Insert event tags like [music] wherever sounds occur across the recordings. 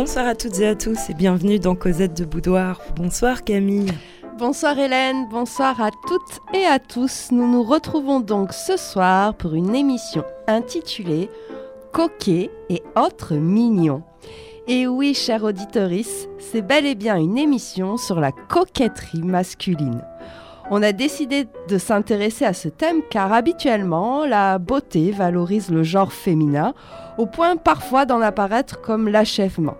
Bonsoir à toutes et à tous et bienvenue dans Cosette de Boudoir. Bonsoir Camille. Bonsoir Hélène, bonsoir à toutes et à tous. Nous nous retrouvons donc ce soir pour une émission intitulée Coquet et autres mignons. Et oui, chère auditorice, c'est bel et bien une émission sur la coquetterie masculine. On a décidé de s'intéresser à ce thème car habituellement, la beauté valorise le genre féminin au point parfois d'en apparaître comme l'achèvement.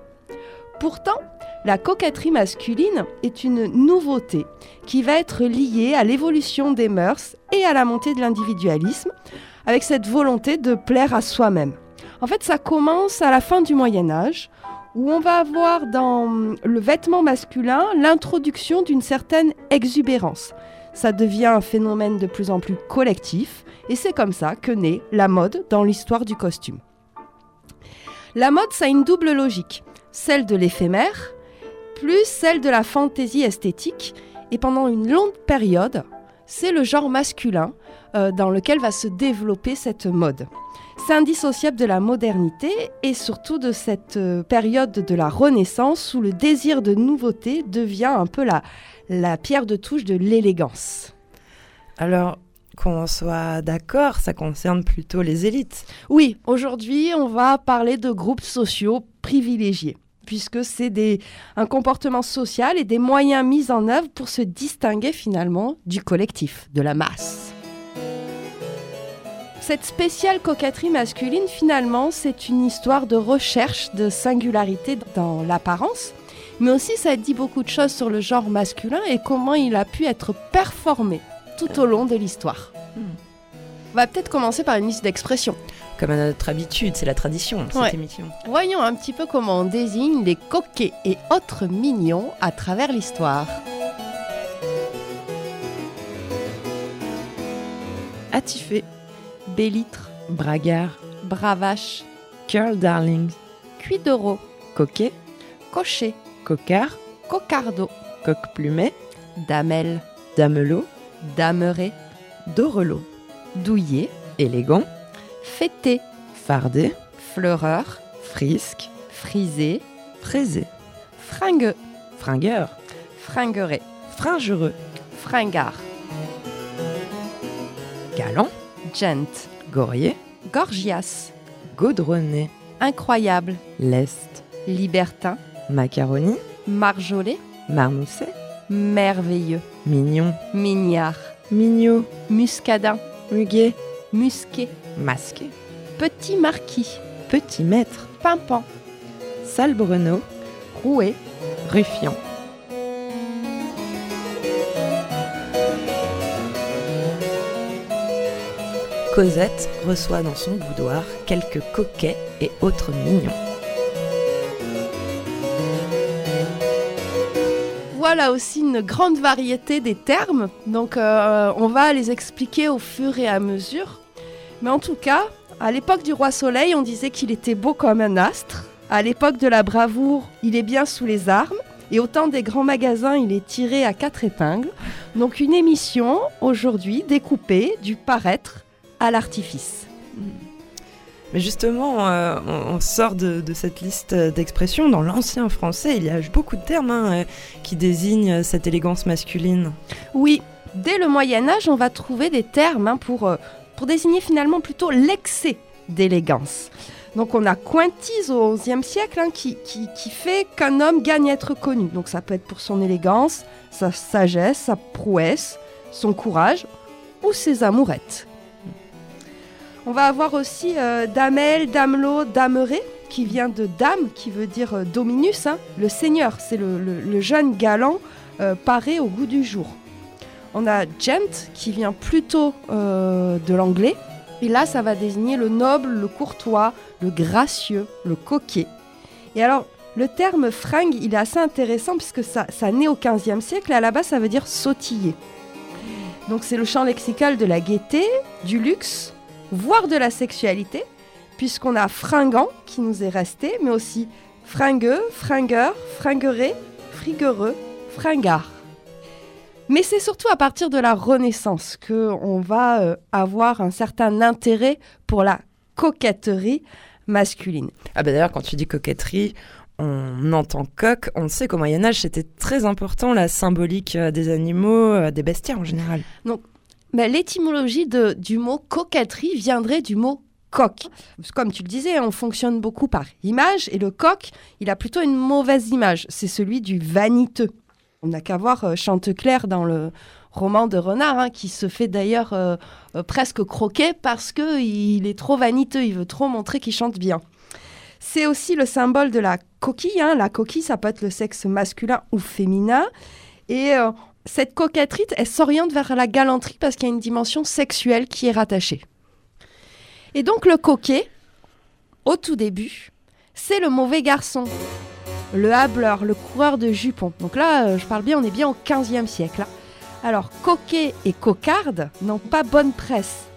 Pourtant, la coquetterie masculine est une nouveauté qui va être liée à l'évolution des mœurs et à la montée de l'individualisme, avec cette volonté de plaire à soi-même. En fait, ça commence à la fin du Moyen Âge, où on va avoir dans le vêtement masculin l'introduction d'une certaine exubérance. Ça devient un phénomène de plus en plus collectif, et c'est comme ça que naît la mode dans l'histoire du costume. La mode, ça a une double logique, celle de l'éphémère, plus celle de la fantaisie esthétique, et pendant une longue période, c'est le genre masculin euh, dans lequel va se développer cette mode. C'est indissociable de la modernité et surtout de cette euh, période de la Renaissance où le désir de nouveauté devient un peu la, la pierre de touche de l'élégance. Alors, qu'on soit d'accord, ça concerne plutôt les élites. Oui, aujourd'hui, on va parler de groupes sociaux privilégiés puisque c'est un comportement social et des moyens mis en œuvre pour se distinguer finalement du collectif, de la masse. Cette spéciale coquetterie masculine, finalement, c'est une histoire de recherche de singularité dans l'apparence, mais aussi ça dit beaucoup de choses sur le genre masculin et comment il a pu être performé tout au long de l'histoire. Hmm. On va peut-être commencer par une liste d'expressions. Comme à notre habitude, c'est la tradition cette émission. Voyons un petit peu comment on désigne les coquets et autres mignons à travers l'histoire. Attifé, Bélitre, Bragard, Bravache, Curl Darling, Cuidero, Coquet, Cocher, Cocard, Cocardo, Coq Plumet, Damel, Damelot, Dameret, Dorelot, Douillet, Élégant, Fêté, Fardé, Fleureur, Frisque, Frisé, Fraisé, Fringueux, Fringueur, Fringueret, Fringereux, Fringard, Galant, Gent, Gorier, Gorgias, Gaudronné, Incroyable, Lest, Libertin, Macaroni, Marjolais, Marmousset, Merveilleux, Mignon, Mignard, Mignot, Muscadin, Muguet, Musquet, Masqué, Petit Marquis, Petit Maître, Pimpant, Salbreneau, Rouet, Ruffian. Cosette reçoit dans son boudoir quelques coquets et autres mignons. Voilà aussi une grande variété des termes, donc euh, on va les expliquer au fur et à mesure. Mais en tout cas, à l'époque du roi Soleil, on disait qu'il était beau comme un astre. À l'époque de la bravoure, il est bien sous les armes. Et au temps des grands magasins, il est tiré à quatre épingles. Donc une émission aujourd'hui découpée du paraître à l'artifice. Mais justement, euh, on, sort de, cette liste d'expressions. Dans l'ancien français, il y a beaucoup de termes hein, euh, qui désignent cette élégance masculine. Oui, dès le Moyen Âge, on va trouver des termes hein, pour, euh, pour désigner finalement plutôt l'excès d'élégance. Donc on a Quintis au XIe siècle hein, qui, qui, fait qu'un homme gagne à être connu. Donc ça peut être pour son élégance, sa sagesse, sa prouesse, son courage ou ses amourettes. On va avoir aussi euh, Damel, Damelot, Dameret, qui vient de Dame, qui veut dire euh, Dominus, hein, le seigneur. C'est le, jeune galant euh, paré au goût du jour. On a gent, qui vient plutôt de l'anglais. Et là, ça va désigner le noble, le courtois, le gracieux, le coquet. Et alors, le terme fringue, il est assez intéressant puisque ça, ça naît au XVe siècle et à la base, ça veut dire sautiller. Donc, c'est le champ lexical de la gaieté, du luxe, voire de la sexualité, puisqu'on a fringant qui nous est resté, mais aussi fringueux, fringueur, fringueré, friguereux, fringard. Mais c'est surtout à partir de la Renaissance que on va euh, avoir un certain intérêt pour la coquetterie masculine. Ah bah d'ailleurs, quand tu dis coquetterie, on entend coq, on sait qu'au Moyen Âge, c'était très important la symbolique euh, des animaux, euh, des bestiaires en général. Donc, ben, l'étymologie du mot coquetterie viendrait du mot coq. Comme tu le disais, on fonctionne beaucoup par image et le coq, il a plutôt une mauvaise image. C'est celui du vaniteux. On n'a qu'à voir euh, Chanteclair dans le roman de Renard, hein, qui se fait d'ailleurs presque croquer parce qu'il est trop vaniteux, il veut trop montrer qu'il chante bien. C'est aussi le symbole de la coquille. Hein. La coquille, ça peut être le sexe masculin ou féminin. Et euh, cette coquetterie, elle s'oriente vers la galanterie parce qu'il y a une dimension sexuelle qui est rattachée. Et donc le coquet, au tout début, c'est le mauvais garçon, le hableur, le coureur de jupons. Donc là, euh, je parle bien, on est bien au 15e siècle. Hein. Alors, coquet et cocarde n'ont pas bonne presse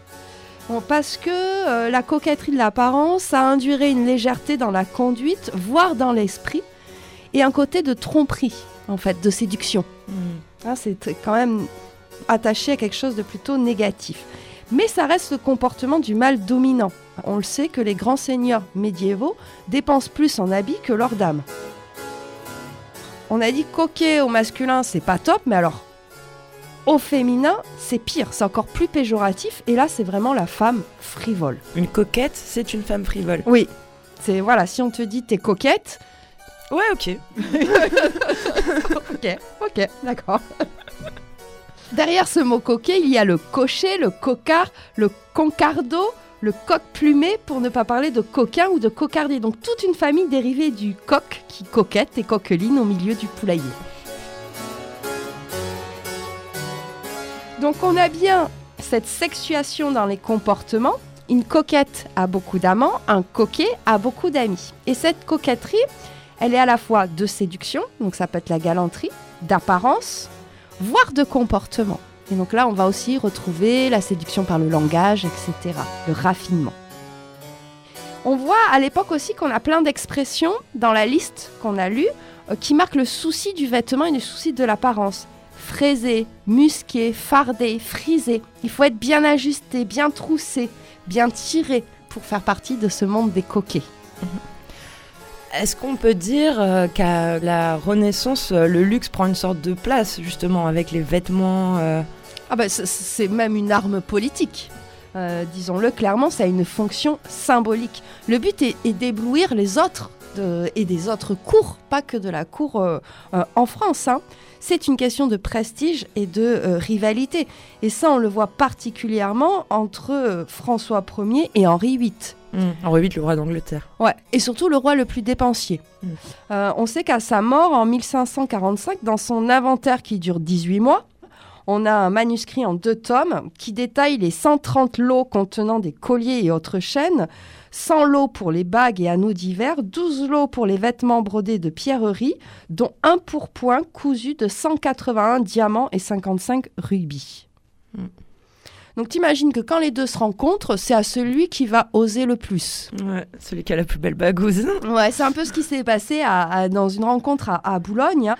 parce que euh, la coquetterie de l'apparence a induiré une légèreté dans la conduite, voire dans l'esprit, et un côté de tromperie, en fait, de séduction. Hmm. Hein, c'est quand même attaché à quelque chose de plutôt négatif. Mais ça reste le comportement du mal dominant. On le sait que les grands seigneurs médiévaux dépensent plus en habits que leurs dames. On a dit coquet au masculin, c'est pas top, mais alors au féminin, c'est pire, c'est encore plus péjoratif. Et là, c'est vraiment la femme frivole. Une coquette, c'est une femme frivole. Oui. C'est voilà, si on te dit t'es coquette. Ouais, ok. [laughs] ok, ok, d'accord. Derrière ce mot coquet, il y a le cocher, le cocard, le concardo, le coq plumé, pour ne pas parler de coquin ou de cocardier. Donc toute une famille dérivée du coq qui coquette et coqueline au milieu du poulailler. Donc on a bien cette sexuation dans les comportements. Une coquette a beaucoup d'amants, un coquet a beaucoup d'amis. Et cette coquetterie, elle est à la fois de séduction, donc ça peut être la galanterie, d'apparence, voire de comportement. Et donc là, on va aussi retrouver la séduction par le langage, etc., le raffinement. On voit à l'époque aussi qu'on a plein d'expressions dans la liste qu'on a lue euh, qui marquent le souci du vêtement et le souci de l'apparence fraisé, musqué, fardé, frisé. Il faut être bien ajusté, bien troussé, bien tiré pour faire partie de ce monde des coquets. Est-ce qu'on peut dire euh, qu'à la Renaissance, euh, le luxe prend une sorte de place, justement, avec les vêtements Ah bah, c'est même une arme politique. Disons-le clairement, ça a une fonction symbolique. Le but est, d'éblouir les autres et des autres cours, pas que de la cour en France. Hein c'est une question de prestige et de euh, rivalité. Et ça, on le voit particulièrement entre euh, François Ier et Henri VIII. Mmh. Henri VIII, le roi d'Angleterre. Ouais, et surtout le roi le plus dépensier. Mmh. Euh, on sait qu'à sa mort en 1545, dans son inventaire qui dure 18 mois, on a un manuscrit en deux tomes qui détaille les 130 lots contenant des colliers et autres chaînes 100 lots pour les bagues et anneaux divers, 12 lots pour les vêtements brodés de pierreries, dont un pourpoint cousu de 181 diamants et 55 rubis. Hmm. Donc t'imagines que quand les deux se rencontrent, c'est à celui qui va oser le plus. Ouais, celui qui a la plus belle bagouze. ouais, c'est un peu ce qui s'est passé dans une rencontre à, Boulogne. Hein.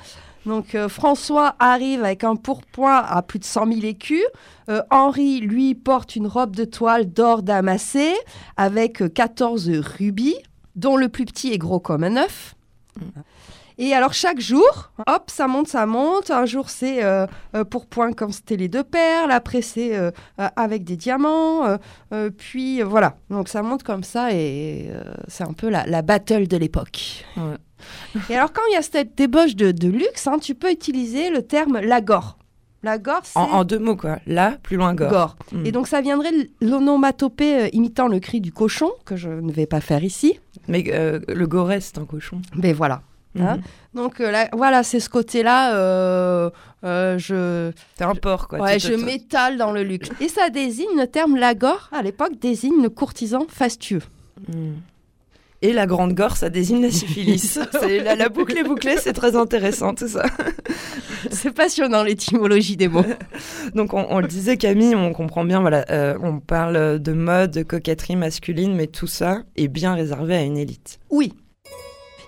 Donc euh, François arrive avec un pourpoint à plus de 100 000 écus. Euh, Henri, lui, porte une robe de toile d'or damassé avec 14 rubis, dont le plus petit est gros comme un œuf. Et alors chaque jour, hop, ça monte, ça monte. Un jour c'est euh, pourpoint comme c'était les deux perles, après c'est avec des diamants, puis voilà. Donc ça monte comme ça et c'est un peu la, la battle de l'époque. Ouais. Et alors, quand il y a cette débauche de, luxe, hein, tu peux utiliser le terme lagore. Lagore, c'est... En, deux mots, quoi. Là, plus loin, gore. gore. Hmm. Et donc, ça viendrait de l'onomatopée euh, imitant le cri du cochon, que je ne vais pas faire ici. Mais euh, le goret, c'est un cochon. Ben voilà. Hein. Hmm. Donc euh, là, voilà, c'est ce côté-là. je. C'est un porc, quoi. Ouais, je m'étale dans le luxe. Et ça désigne le terme lagore à l'époque désigne le courtisan fastueux. Et la grande gore, ça désigne la syphilis. [laughs] la, la, boucle est bouclée, c'est très intéressant tout ça. [laughs] c'est passionnant l'étymologie des mots. [laughs] Donc on, le disait Camille, on comprend bien, voilà, euh, on parle de mode, de coquetterie masculine, mais tout ça est bien réservé à une élite. Oui.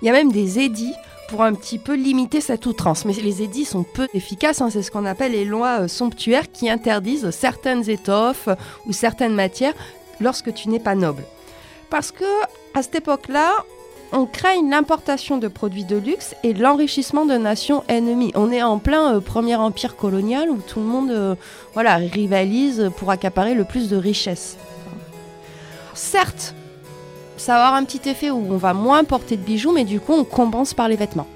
Il y a même des édits pour un petit peu limiter cette outrance. Mais les édits sont peu efficaces, hein. c'est ce qu'on appelle les lois euh, somptuaires qui interdisent certaines étoffes ou certaines matières lorsque tu n'es pas noble. Parce que à cette époque-là, on craigne l'importation de produits de luxe et l'enrichissement de nations ennemies. On est en plein euh, premier empire colonial où tout le monde euh, voilà, rivalise pour accaparer le plus de richesses. Certes, ça va avoir un petit effet où on va moins porter de bijoux, mais du coup on compense par les vêtements.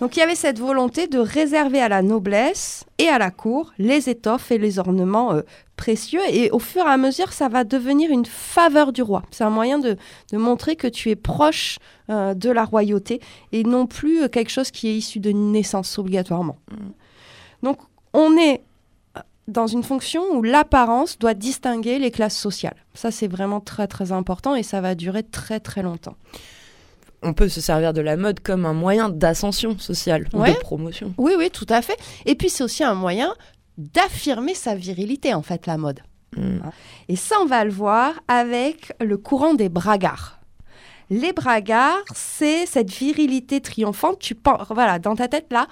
Donc il y avait cette volonté de réserver à la noblesse et à la cour les étoffes et les ornements euh, précieux. Et au fur et à mesure, ça va devenir une faveur du roi. C'est un moyen de, montrer que tu es proche euh, de la royauté et non plus euh, quelque chose qui est issu de naissance obligatoirement. Mm. Donc on est dans une fonction où l'apparence doit distinguer les classes sociales. Ça, c'est vraiment très très important et ça va durer très très longtemps on peut se servir de la mode comme un moyen d'ascension sociale ou de promotion. Oui, oui, tout à fait. Et puis c'est aussi un moyen d'affirmer sa virilité, en fait, la mode. Hmm. Et ça, on va le voir avec le courant des bragards. Les bragards, c'est cette virilité triomphante. Tu penses, voilà, dans ta tête là,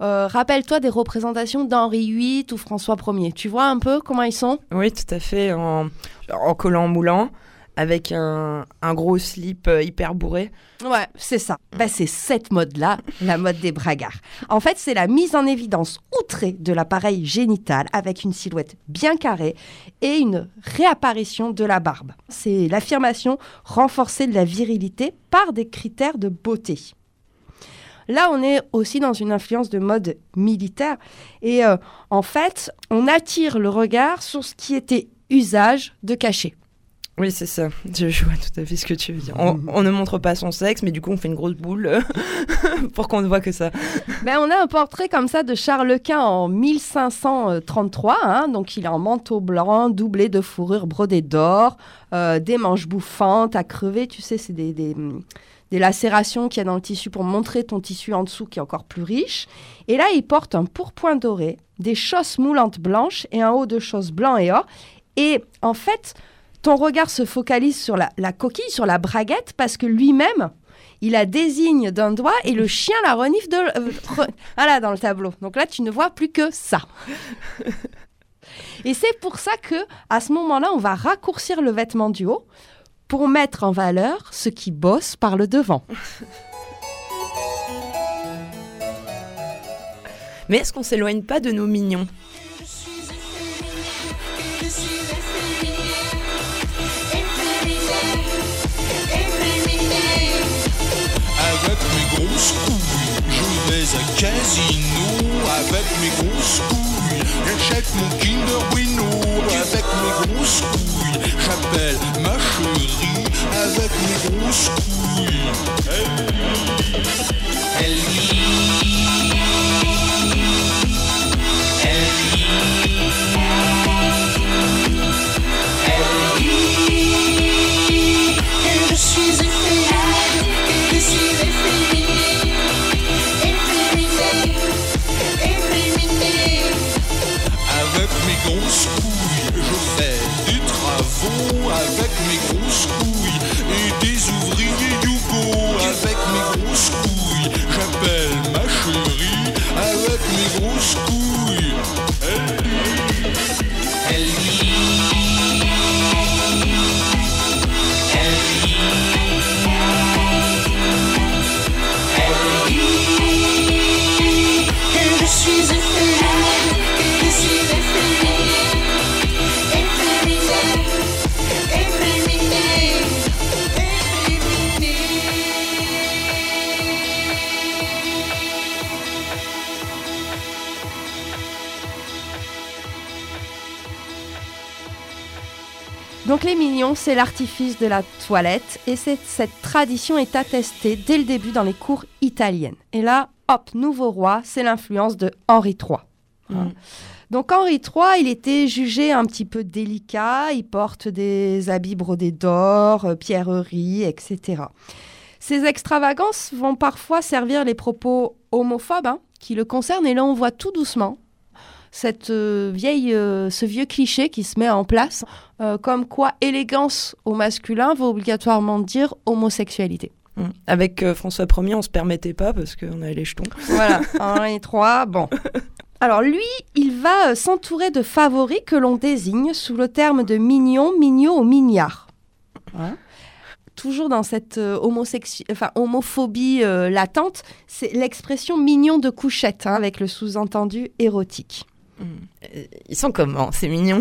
euh, rappelle-toi des représentations d'Henri VIII ou François Ier. Tu vois un peu comment ils sont? Oui, tout à fait, en, en collant moulant avec un, gros slip euh, hyper bourré. Ouais, c'est ça. Bah, c'est cette mode-là, la mode des bragards. En fait, c'est la mise en évidence outrée de l'appareil génital avec une silhouette bien carrée et une réapparition de la barbe. C'est l'affirmation renforcée de la virilité par des critères de beauté. Là, on est aussi dans une influence de mode militaire. Et euh, en fait, on attire le regard sur ce qui était usage de cacher. Oui, c'est ça. Je, vois tout à fait ce que tu veux dire. On, ne montre pas son sexe, mais du coup, on fait une grosse boule [laughs] pour qu'on ne voit que ça. Ben, on a un portrait comme ça de Charles Quint en 1533. Hein. donc, il est en manteau blanc, doublé de fourrure brodée d'or, euh, des manches bouffantes à crever. Tu sais, c'est des, des, des lacérations qu'il y a dans le tissu pour montrer ton tissu en dessous qui est encore plus riche. Et là, il porte un pourpoint doré, des chausses moulantes blanches et un haut de chausses blanc et or. Et en fait, ton regard se focalise sur la, coquille, sur la braguette, parce que lui-même, il la désigne d'un doigt et le chien la renifle de, euh, [laughs] voilà, dans le tableau. Donc là, tu ne vois plus que ça. [laughs] Et c'est pour ça que, à ce moment-là, on va raccourcir le vêtement du haut pour mettre en valeur ce qui bosse par le devant. Mais est-ce qu'on s'éloigne pas de nos mignons? Grosses couilles. Je vais à casino avec mes grosses couilles. J'achète mon Kinder Bueno avec mes grosses couilles. J'appelle avec C'est l'artifice de la toilette et cette tradition est attestée dès le début dans les cours italiennes. Et là, hop, nouveau roi, c'est l'influence de Henri III. Mm. Donc Henri III, il était jugé un petit peu délicat, il porte des habits brodés d'or, euh, pierreries, etc. Ces extravagances vont parfois servir les propos homophobes hein, qui le concernent et là on voit tout doucement cette euh, vieille, euh, ce vieux cliché qui se met en place, euh, comme quoi élégance au masculin va obligatoirement dire homosexualité. Mmh. Avec François Ier, on se permettait pas parce qu'on avait les jetons. Voilà, [laughs] Henri III, bon. Alors lui, il va s'entourer de favoris que l'on désigne sous le terme de mignon, mignot ou mignard. toujours dans cette euh, enfin, homophobie latente, c'est l'expression mignon de couchette, hein, avec le sous-entendu érotique. Ils sont comment C'est mignon.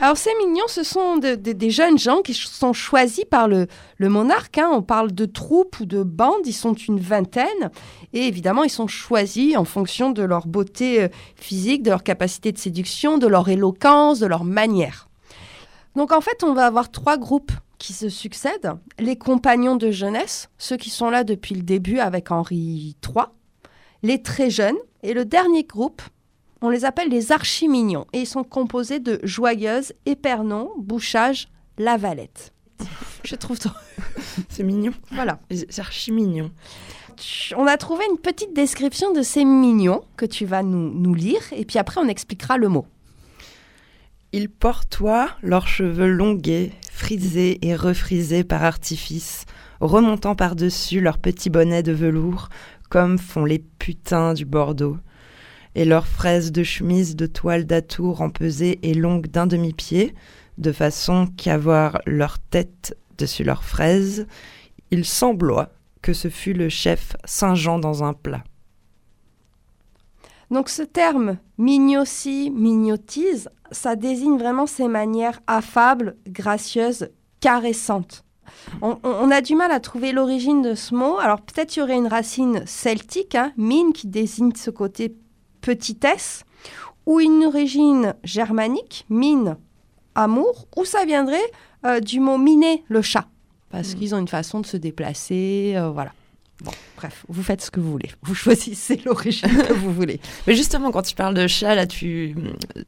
Alors ces mignons, ce sont de- de- des jeunes gens qui sont choisis par le, le monarque. hein. On parle de troupes ou de bandes, ils sont une vingtaine. Et évidemment, ils sont choisis en fonction de leur beauté euh, physique, de leur capacité de séduction, de leur éloquence, de leur manière. Donc en fait, on va avoir trois groupes qui se succèdent. Les compagnons de jeunesse, ceux qui sont là depuis le début avec Henri III. Les très jeunes. Et le dernier groupe, on les appelle les archimignons et ils sont composés de Joyeuse, Épernon, Bouchage, Lavalette. Je trouve trop. [laughs] C'est mignon. Voilà. C'est archi mignon. On a trouvé une petite description de ces mignons que tu vas nous, nous lire et puis après on expliquera le mot. Ils portoient leurs cheveux longués, frisés et refrisés par artifice, remontant par-dessus leurs petits bonnets de velours, comme font les putains du Bordeaux. Et leurs fraises de chemise de toile d'atour empesée et longue d'un demi-pied, de façon qu'à voir leur tête dessus leurs fraises, il sembloit que ce fût le chef Saint-Jean dans un plat. Donc ce terme mignotie, mignotise, ça désigne vraiment ces manières affables, gracieuses, caressantes. On, a du mal à trouver l'origine de ce mot. Alors peut-être y aurait une racine celtique, hein, mine, qui désigne ce côté petitesse, ou une origine germanique, mine, amour, ou ça viendrait euh, du mot miner, le chat, parce qu'ils ont une façon de se déplacer, euh, voilà. Bon, bref, vous faites ce que vous voulez. Vous choisissez [laughs] l'origine que vous voulez. Mais justement, quand tu parles de chat, là, tu,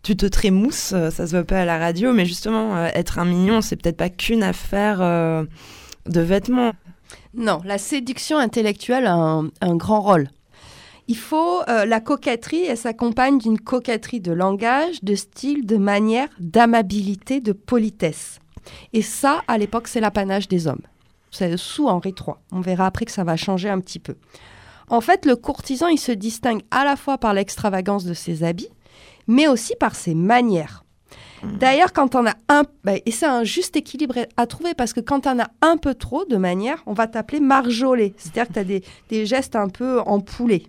tu te trémousses, euh, ça se voit pas à la radio, mais justement, euh, être un mignon, c'est peut-être pas qu'une affaire euh, de vêtements. Non, la séduction intellectuelle a un, un grand rôle. Il faut euh, la coquetterie, elle s'accompagne d'une coquetterie de langage, de style, de manière, d'amabilité, de politesse. Et ça, à l'époque, c'est l'apanage des hommes. C'est sous Henri III. On verra après que ça va changer un petit peu. En fait, le courtisan, il se distingue à la fois par l'extravagance de ses habits, mais aussi par ses manières. D'ailleurs, quand on a un... bah, et c'est un juste équilibre à trouver, parce que quand on a un peu trop de manières, on va t'appeler marjolé. C'est-à-dire que tu as des, des gestes un peu empoulés.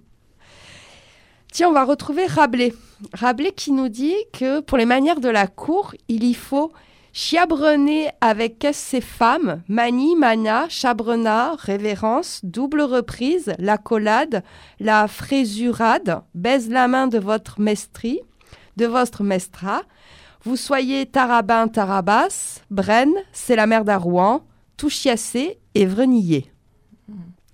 Tiens, on va retrouver Rabelais. Rabelais qui nous dit que pour les manières de la cour, il y faut chiabrener avec ses femmes, manie, mana, chabrena, révérence, double reprise, l'accolade, la frésurade, baise la main de votre mestri, de votre mestra, vous soyez tarabin, tarabas, Brenne, c'est la mère d'Arouan, touchiassé et vrenillé.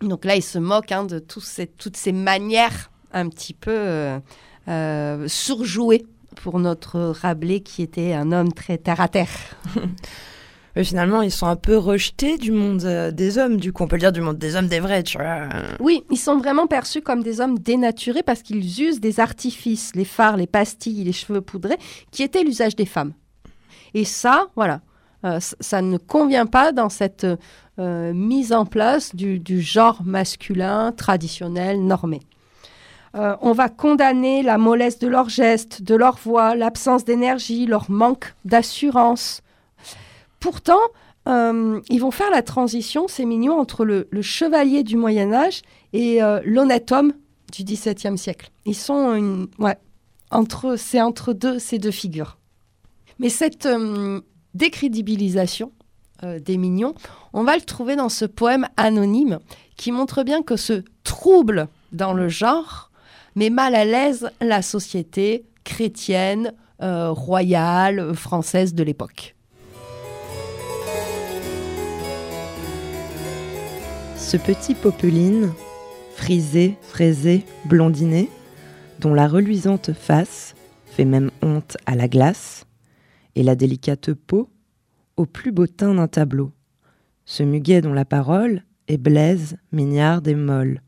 Donc là, il se moque hein, de toutes ces manières un petit peu euh, euh, surjouées pour notre Rabelais qui était un homme très terre à terre. [laughs] Mais finalement, ils sont un peu rejetés du monde euh, des hommes, du coup, on peut le dire du monde des hommes des vrais, tu vois. Oui, ils sont vraiment perçus comme des hommes dénaturés parce qu'ils usent des artifices, les phares, les pastilles, les cheveux poudrés, qui étaient l'usage des femmes. Et ça, voilà, euh, ça ne convient pas dans cette euh, mise en place du, du genre masculin traditionnel normé. Euh, on va condamner la mollesse de leurs gestes, de leur voix, l'absence d'énergie, leur manque d'assurance. Pourtant, euh, ils vont faire la transition, c'est mignon, entre le, chevalier du Moyen Âge et euh, l'honnête homme du XVIIe siècle. Ils sont entre, c'est entre deux ces deux figures. Mais cette décrédibilisation des mignons, on va le trouver dans ce poème anonyme qui montre bien que ce trouble dans le genre met mal à l'aise la société chrétienne, euh, royale, française de l'époque. Ce petit popeline, frisé, fraisé, blondiné, dont la reluisante face fait même honte à la glace, et la délicate peau au plus beau teint d'un tableau. Ce muguet dont la parole est blaise, mignarde et molle,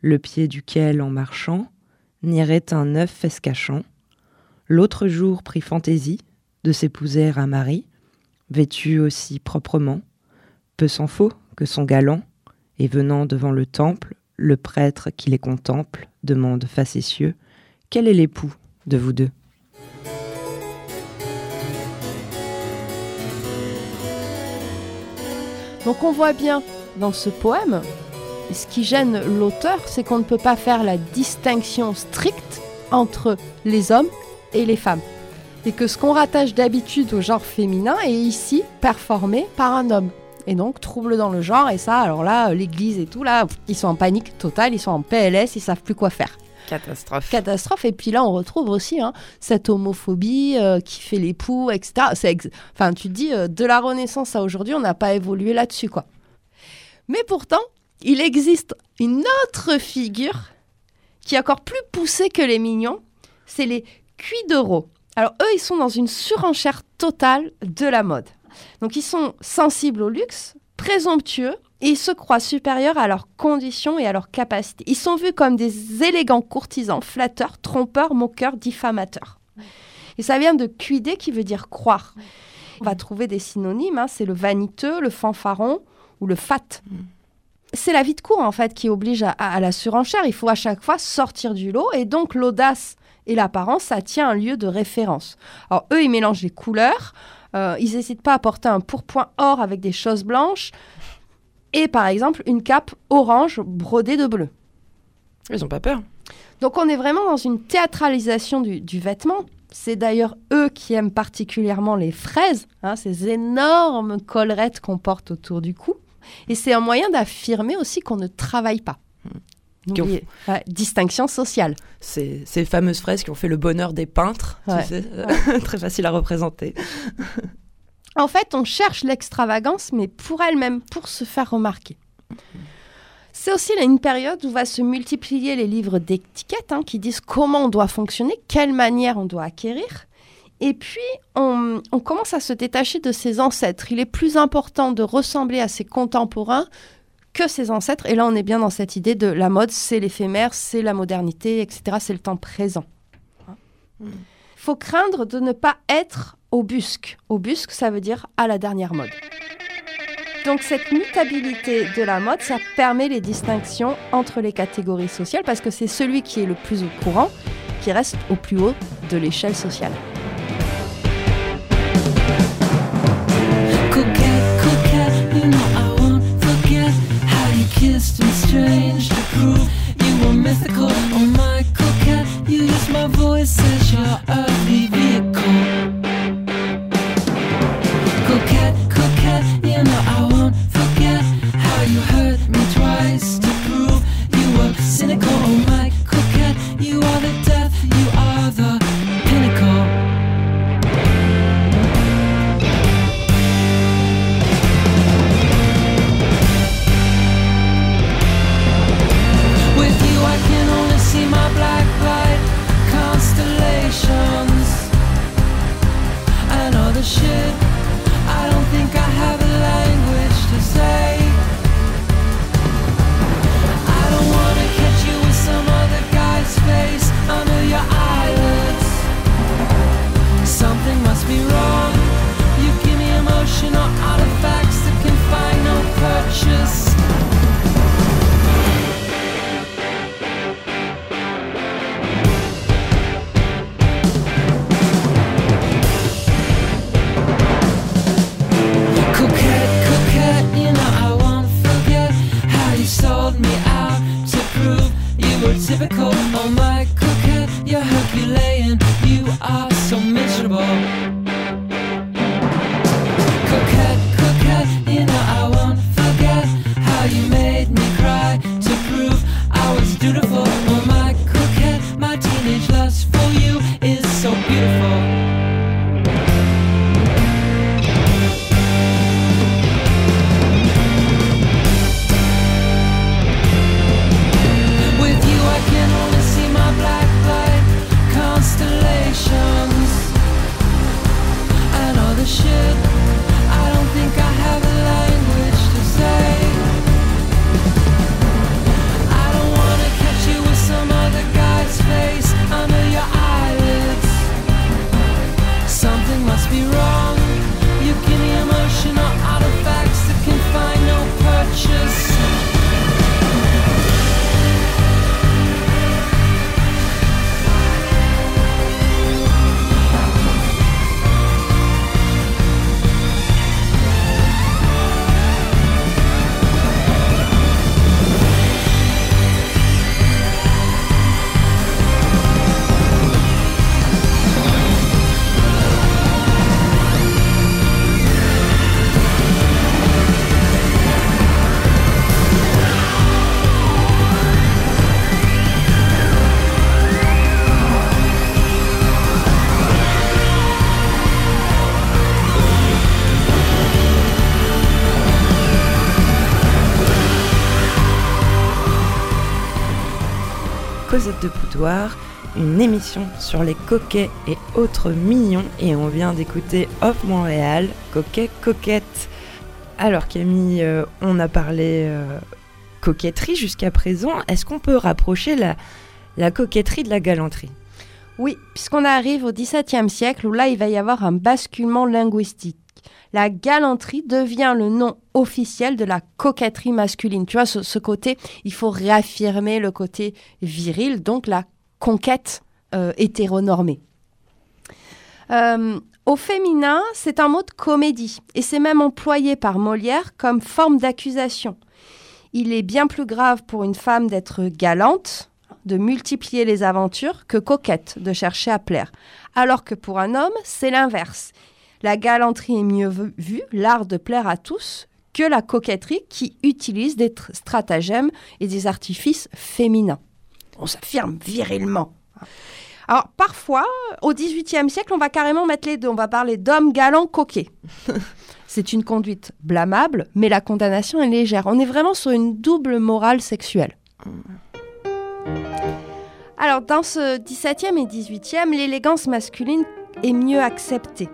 le pied duquel, en marchant, nierait un œuf escachant, l'autre jour prit fantaisie de s'épouser un mari, vêtu aussi proprement, peu s'en faut que son galant, et venant devant le temple, le prêtre qui les contemple demande facétieux Quel est l'époux de vous deux? Donc on voit bien dans ce poème, ce qui gêne l'auteur, c'est qu'on ne peut pas faire la distinction stricte entre les hommes et les femmes. Et que ce qu'on rattache d'habitude au genre féminin est ici performé par un homme. Et donc trouble dans le genre, et ça, alors là, l'église et tout, là, ils sont en panique totale, ils sont en PLS, ils savent plus quoi faire. Catastrophe. Catastrophe. Et puis là, on retrouve aussi hein, cette homophobie euh, qui fait l'époux, etc. C'est ex- Enfin, tu te dis, euh, de la Renaissance à aujourd'hui, on n'a pas évolué là-dessus, quoi. Mais pourtant, il existe une autre figure qui est encore plus poussée que les mignons, c'est les cuideros. Alors eux, ils sont dans une surenchère totale de la mode. Donc ils sont sensibles au luxe, présomptueux, et ils se croient supérieurs à leurs conditions et à leurs capacités. Ils sont vus comme des élégants courtisans, flatteurs, trompeurs, moqueurs, diffamateurs. Et ça vient de cuider qui veut dire croire. On va trouver des synonymes, hein, c'est le vaniteux, le fanfaron ou le fat. C'est la vie de cour en fait qui oblige à, à la surenchère. Il faut à chaque fois sortir du lot et donc l'audace et l'apparence, ça tient un lieu de référence. Alors eux, ils mélangent les couleurs, euh, ils n'hésitent pas à porter un pourpoint or avec des choses blanches et par exemple une cape orange brodée de bleu. Ils ont pas peur. Donc on est vraiment dans une théâtralisation du, du vêtement. C'est d'ailleurs eux qui aiment particulièrement les fraises, hein, ces énormes collerettes qu'on porte autour du cou. Et c'est un moyen d'affirmer aussi qu'on ne travaille pas. Ouais, distinction sociale. Ces, ces fameuses fraises qui ont fait le bonheur des peintres, tu Ouais. sais, [laughs] très facile à représenter. En fait, on cherche l'extravagance, mais pour elle-même, pour se faire remarquer. C'est aussi là une période où va se multiplier les livres d'étiquettes hein, qui disent comment on doit fonctionner, quelle manière on doit acquérir. Et puis, on, on commence à se détacher de ses ancêtres. Il est plus important de ressembler à ses contemporains que ses ancêtres. Et là, on est bien dans cette idée de la mode, c'est l'éphémère, c'est la modernité, etc. C'est le temps présent. Il faut craindre de ne pas être au busque. Au busque, ça veut dire à la dernière mode. Donc cette mutabilité de la mode, ça permet les distinctions entre les catégories sociales parce que c'est celui qui est le plus au courant qui reste au plus haut de l'échelle sociale. Me strange to prove you were mythical. Oh my coquette, you used my voice as your typical. Oh my coquette, you're Herculean, you are émission sur les coquets et autres mignons. Et on vient d'écouter Off Montréal, Coquet Coquette. Alors Camille, euh, on a parlé euh, coquetterie jusqu'à présent. Est-ce qu'on peut rapprocher la, la coquetterie de la galanterie? Oui, puisqu'on arrive au XVIIe siècle où là, il va y avoir un basculement linguistique. La galanterie devient le nom officiel de la coquetterie masculine. Tu vois, ce côté, il faut réaffirmer le côté viril, donc la conquête euh, hétéronormée. Euh, au féminin, c'est un mot de comédie et c'est même employé par Molière comme forme d'accusation. Il est bien plus grave pour une femme d'être galante, de multiplier les aventures, que coquette, de chercher à plaire. Alors que pour un homme, c'est l'inverse. La galanterie est mieux vu- vue, l'art de plaire à tous, que la coquetterie qui utilise des tr- stratagèmes et des artifices féminins. On s'affirme virilement. Alors parfois, au XVIIIe siècle, on va carrément mettre les deux. On va parler d'hommes galants coquets. [laughs] C'est une conduite blâmable, mais la condamnation est légère. On est vraiment sur une double morale sexuelle. Alors, dans ce 17e et 18e, l'élégance masculine est mieux acceptée.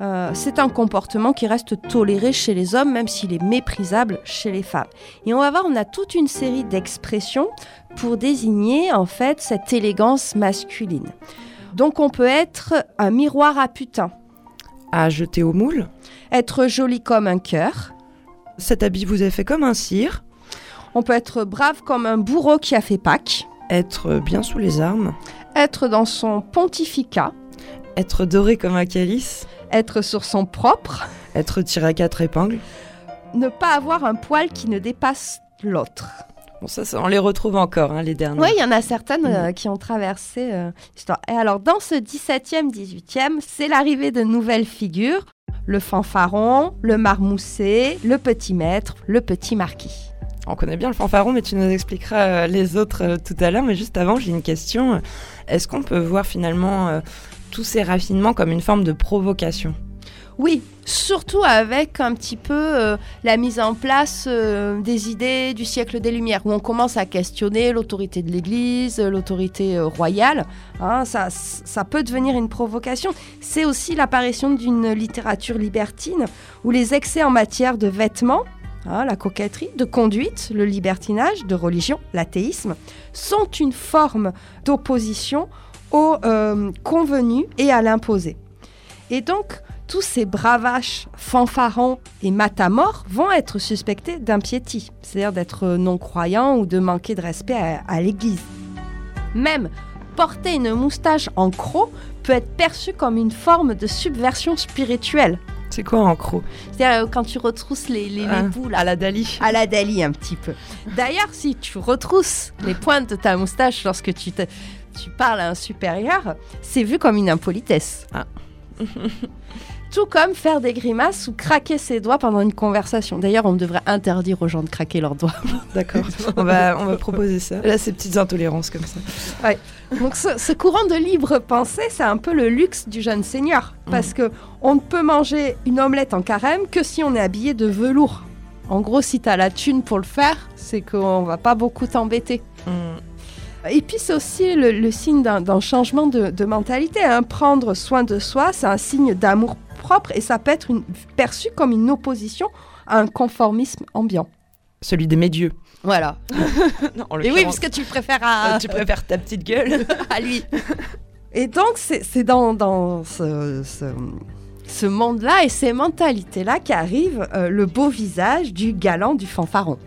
Euh, c'est un comportement qui reste toléré chez les hommes, même s'il est méprisable chez les femmes. Et on va voir, on a toute une série d'expressions pour désigner en fait cette élégance masculine. Donc, on peut être un miroir à putain, À jeter au moule. Être joli comme un cœur, Cet habit vous a fait comme un cire. On peut être brave comme un bourreau qui a fait Pâques, Être bien sous les armes. Être dans son pontificat, Être doré comme un calice être sur son propre, Être tiré à quatre épingles ne pas avoir un poil qui ne dépasse l'autre. Bon, ça, on les retrouve encore, hein, les derniers. Oui, il y en a certaines euh, qui ont traversé euh, l'histoire. Et alors, dans ce 17e, 18e, c'est l'arrivée de nouvelles figures. Le fanfaron, le marmoussé, le petit maître, le petit marquis. On connaît bien le fanfaron, mais tu nous expliqueras euh, les autres tout à l'heure. Mais juste avant, j'ai une question. Est-ce qu'on peut voir finalement tous ces raffinements comme une forme de provocation Oui, surtout avec un petit peu euh, la mise en place euh, des idées du siècle des Lumières, où on commence à questionner l'autorité de l'Église, euh, l'autorité royale. Hein, ça, ça peut devenir une provocation. C'est aussi l'apparition d'une littérature libertine, où les excès en matière de vêtements, hein, la coquetterie, de conduite, le libertinage, de religion, l'athéisme, sont une forme d'opposition au euh, convenu et à l'imposé. Et donc, tous ces bravaches, fanfarons et matamores vont être suspectés d'impiétie, c'est-à-dire d'être non-croyants ou de manquer de respect à, à l'Église. Même porter une moustache en croc peut être perçu comme une forme de subversion spirituelle. C'est quoi en croc? C'est-à-dire euh, quand tu retrousses les, les, Ah, bouts, là, À la Dali à la Dali un petit peu. D'ailleurs, si tu retrousses les pointes de ta moustache lorsque tu, te- tu parles à un supérieur, c'est vu comme une impolitesse. Ah. [laughs] Tout comme faire des grimaces ou craquer ses doigts pendant une conversation. D'ailleurs, on devrait interdire aux gens de craquer leurs doigts. [laughs] D'accord. [laughs] on, va, on va proposer ça. Là, ces petites intolérances comme ça. Donc ce, ce courant de libre pensée, c'est un peu le luxe du jeune seigneur. Parce que on ne peut manger une omelette en carême que si on est habillé de velours. En gros, si tu as la thune pour le faire, c'est qu'on va pas beaucoup t'embêter. Hum, Et puis c'est aussi le, le signe d'un changement de, de mentalité. hein. Prendre soin de soi, c'est un signe d'amour propre et ça peut être une- perçu comme une opposition à un conformisme ambiant. Celui des médieux. Voilà. [laughs] Non, Et oui, puisque tu préfères à, tu préfères ta petite gueule. [laughs] à lui. Et donc, c'est c'est dans, dans ce, ce- ce monde-là et ces mentalités-là qu'arrive euh, le beau visage du galant du fanfaron.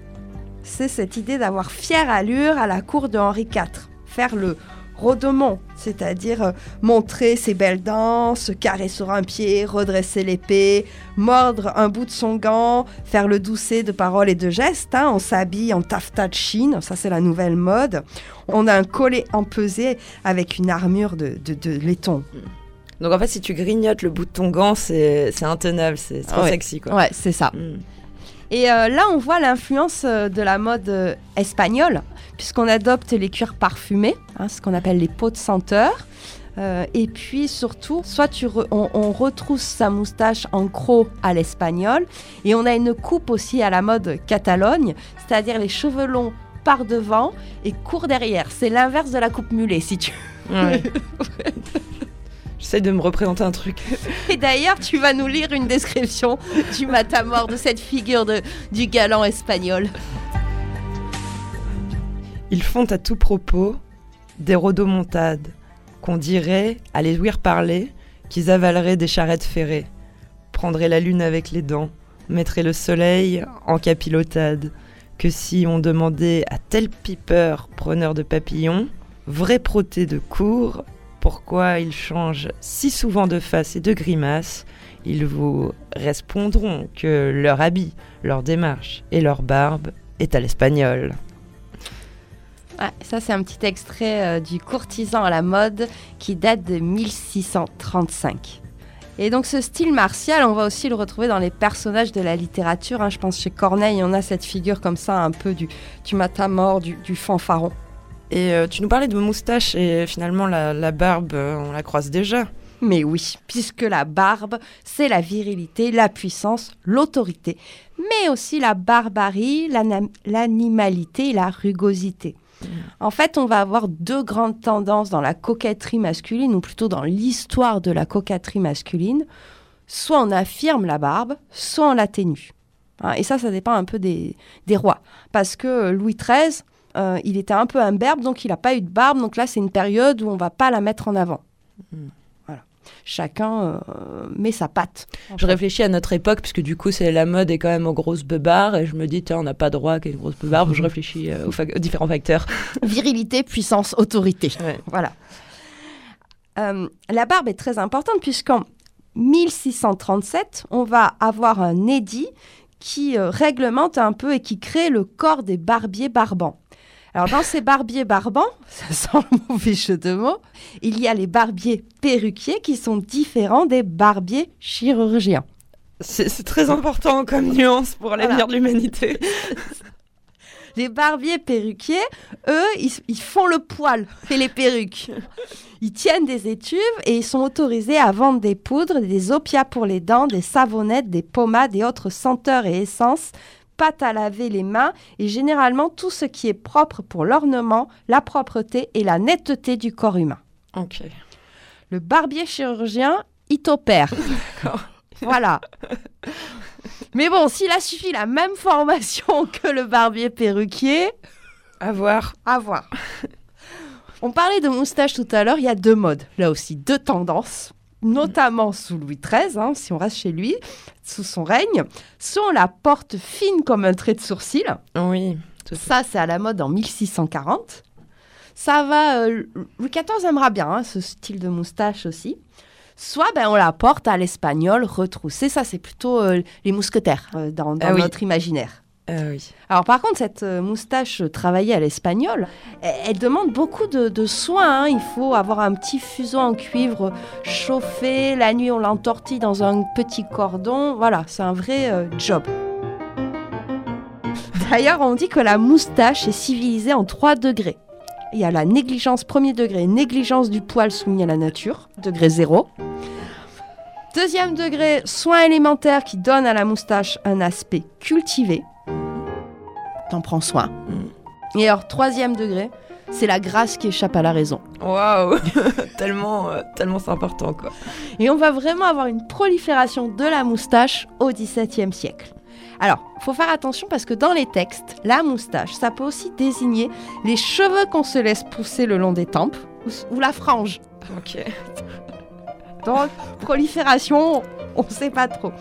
C'est cette idée d'avoir fière allure à la cour de Henri IV. Faire le rodomont, c'est-à-dire euh, montrer ses belles dents, se carrer sur un pied, redresser l'épée, mordre un bout de son gant, faire le doucet de paroles et de gestes. hein. On s'habille en taffetas de Chine, ça c'est la nouvelle mode. On a un collet empesé avec une armure de, de, de laiton. Donc en fait, si tu grignotes le bout de ton gant, c'est intenable, c'est trop Ouais. sexy quoi. Ouais, c'est ça. Hum. Et euh, là, on voit l'influence euh, de la mode euh, espagnole, puisqu'on adopte les cuirs parfumés, hein, ce qu'on appelle les pots de senteur. Euh, et puis surtout, soit tu re- on, on retrousse sa moustache en croc à l'espagnol, et on a une coupe aussi à la mode Catalogne, c'est-à-dire les cheveux longs par devant et court derrière. C'est l'inverse de la coupe mulet, si tu Ouais. [laughs] [laughs] J'essaie de me représenter un truc. [laughs] Et d'ailleurs, tu vas nous lire une description du matamor de cette figure de, du galant espagnol. Ils font à tout propos des rodomontades, qu'on dirait, à les ouïr parler, qu'ils avaleraient des charrettes ferrées, prendraient la lune avec les dents, mettraient le soleil en capilotade, que si on demandait à tel pipeur preneur de papillons, vrai protté de cour, pourquoi ils changent si souvent de face et de grimace, ils vous répondront que leur habit, leur démarche et leur barbe est à l'espagnol. Ouais, ça, c'est un petit extrait euh, du courtisan à la mode qui date de 1635. Et donc ce style martial, on va aussi le retrouver dans les personnages de la littérature. hein. Je pense chez Corneille, on a cette figure comme ça, un peu du, du, du fanfaron. Et euh, tu nous parlais de moustache et finalement la, la barbe, euh, on la croise déjà. Mais oui, puisque la barbe, c'est la virilité, la puissance, l'autorité, mais aussi la barbarie, l'animalité et la rugosité. En fait, on va avoir deux grandes tendances dans la coquetterie masculine, ou plutôt dans l'histoire de la coquetterie masculine. Soit on affirme la barbe, soit on l'atténue. Hein, et ça, ça dépend un peu des, des rois. Parce que Louis XIII, euh, il était un peu imberbe, donc il n'a pas eu de barbe. Donc là, c'est une période où on va pas la mettre en avant. Voilà. Chacun euh, met sa patte. Je réfléchis à notre époque, puisque du coup, c'est la mode est quand même aux grosses beubards, et je me dis, tiens, on n'a pas droit qu'à une grosse beubarde. Je réfléchis euh, aux, différents facteurs. [laughs] Virilité, puissance, autorité. Ouais. Voilà. Euh, la barbe est très importante puisqu'en 1637, on va avoir un édit qui réglemente un peu et qui crée le corps des barbiers barbants. Alors dans ces barbiers barbants, [laughs] ça sent le mauvais jeu de mots, il y a les barbiers perruquiers qui sont différents des barbiers chirurgiens. C'est très important comme nuance pour l'avenir de l'humanité. [laughs] Les barbiers perruquiers, eux, ils, ils font le poil et les perruques. Ils tiennent des étuves et ils sont autorisés à vendre des poudres, des opiats pour les dents, des savonnettes, des pommades et autres senteurs et essences, à laver les mains et généralement tout ce qui est propre pour l'ornement, la propreté et la netteté du corps humain. Ok. Le barbier chirurgien, il t'opère. [laughs] Voilà. Mais bon, s'il a suffi la même formation que le barbier perruquier, À voir. à voir. On parlait de moustache tout à l'heure, il y a deux modes, là aussi, deux tendances, notamment sous Louis XIII, hein, si on reste chez lui, sous son règne. Soit on la porte fine comme un trait de sourcil, Oui. ça c'est à la mode en 1640. Ça va, euh, Louis XIV aimera bien hein, ce style de moustache aussi. Soit ben, on la porte à l'espagnol retroussée, ça c'est plutôt euh, les mousquetaires euh, dans, dans Ah oui. notre imaginaire. Oui. Alors par contre, cette euh, moustache euh, travaillée à l'espagnol, elle, elle demande beaucoup de, soins. hein. Il faut avoir un petit fuseau en cuivre chauffé. La nuit, on l'entortille dans un petit cordon. Voilà, c'est un vrai euh, job. [laughs] D'ailleurs, on dit que la moustache est civilisée en trois degrés. Il y a la négligence premier degré, négligence du poil soumis à la nature, degré zéro. Deuxième degré, soins élémentaires qui donnent à la moustache un aspect cultivé. T'en prends soin. Et alors, troisième degré, c'est la grâce qui échappe à la raison. Waouh [laughs] Tellement, euh, tellement c'est important, quoi. Et on va vraiment avoir une prolifération de la moustache au XVIIe siècle. Alors, faut faire attention parce que dans les textes, la moustache, ça peut aussi désigner les cheveux qu'on se laisse pousser le long des tempes ou, ou la frange. Ok. Donc, prolifération, on ne sait pas trop.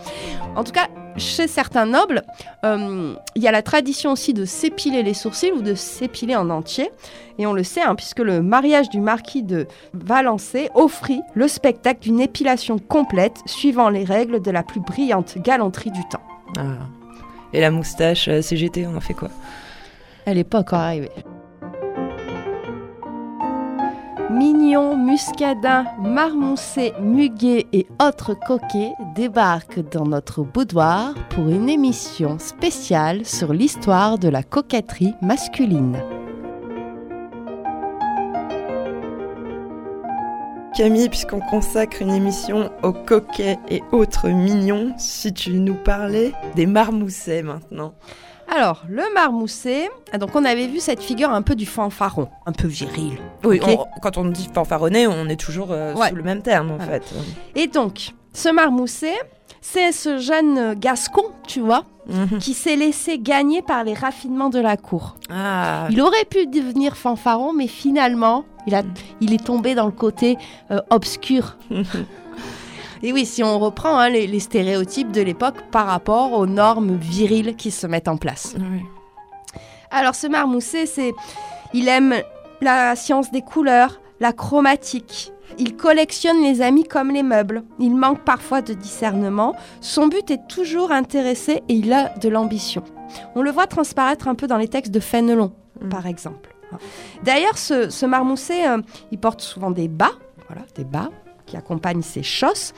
En tout cas, chez certains nobles, euh, il y a la tradition aussi de s'épiler les sourcils ou de s'épiler en entier. Et on le sait, hein, puisque le mariage du marquis de Valençay offrit le spectacle d'une épilation complète suivant les règles de la plus brillante galanterie du temps. Ah. Et la moustache euh, CGT, on en fait quoi? Elle n'est pas encore arrivée. Mignons, muscadins, marmoussés, muguets et autres coquets débarquent dans notre boudoir pour une émission spéciale sur l'histoire de la coquetterie masculine. Camille, puisqu'on consacre une émission aux coquets et autres mignons, si tu nous parlais des marmoussets maintenant. Alors, le marmousset, ah, donc on avait vu cette figure un peu du fanfaron, un peu viril. Oui, on- quand on dit fanfaronner, on est toujours euh, Ouais. sous le même terme en Voilà. fait. Et donc, ce marmousset, c'est ce jeune gascon, tu vois, Mhm. qui s'est laissé gagner par les raffinements de la cour. Ah, Il aurait pu devenir fanfaron, mais finalement, il, a, il est tombé dans le côté euh, obscur. Et oui, si on reprend hein, les, les stéréotypes de l'époque par rapport aux normes viriles qui se mettent en place. oui. Alors ce marmousset, c'est, il aime la science des couleurs, la chromatique. Il collectionne les amis comme les meubles. Il manque parfois de discernement. Son but est toujours intéressé et il a de l'ambition. On le voit transparaître un peu dans les textes de Fénelon, Mm. par exemple. D'ailleurs, ce, ce marmousset, euh, il porte souvent des bas, voilà, des bas qui accompagnent ses chausses.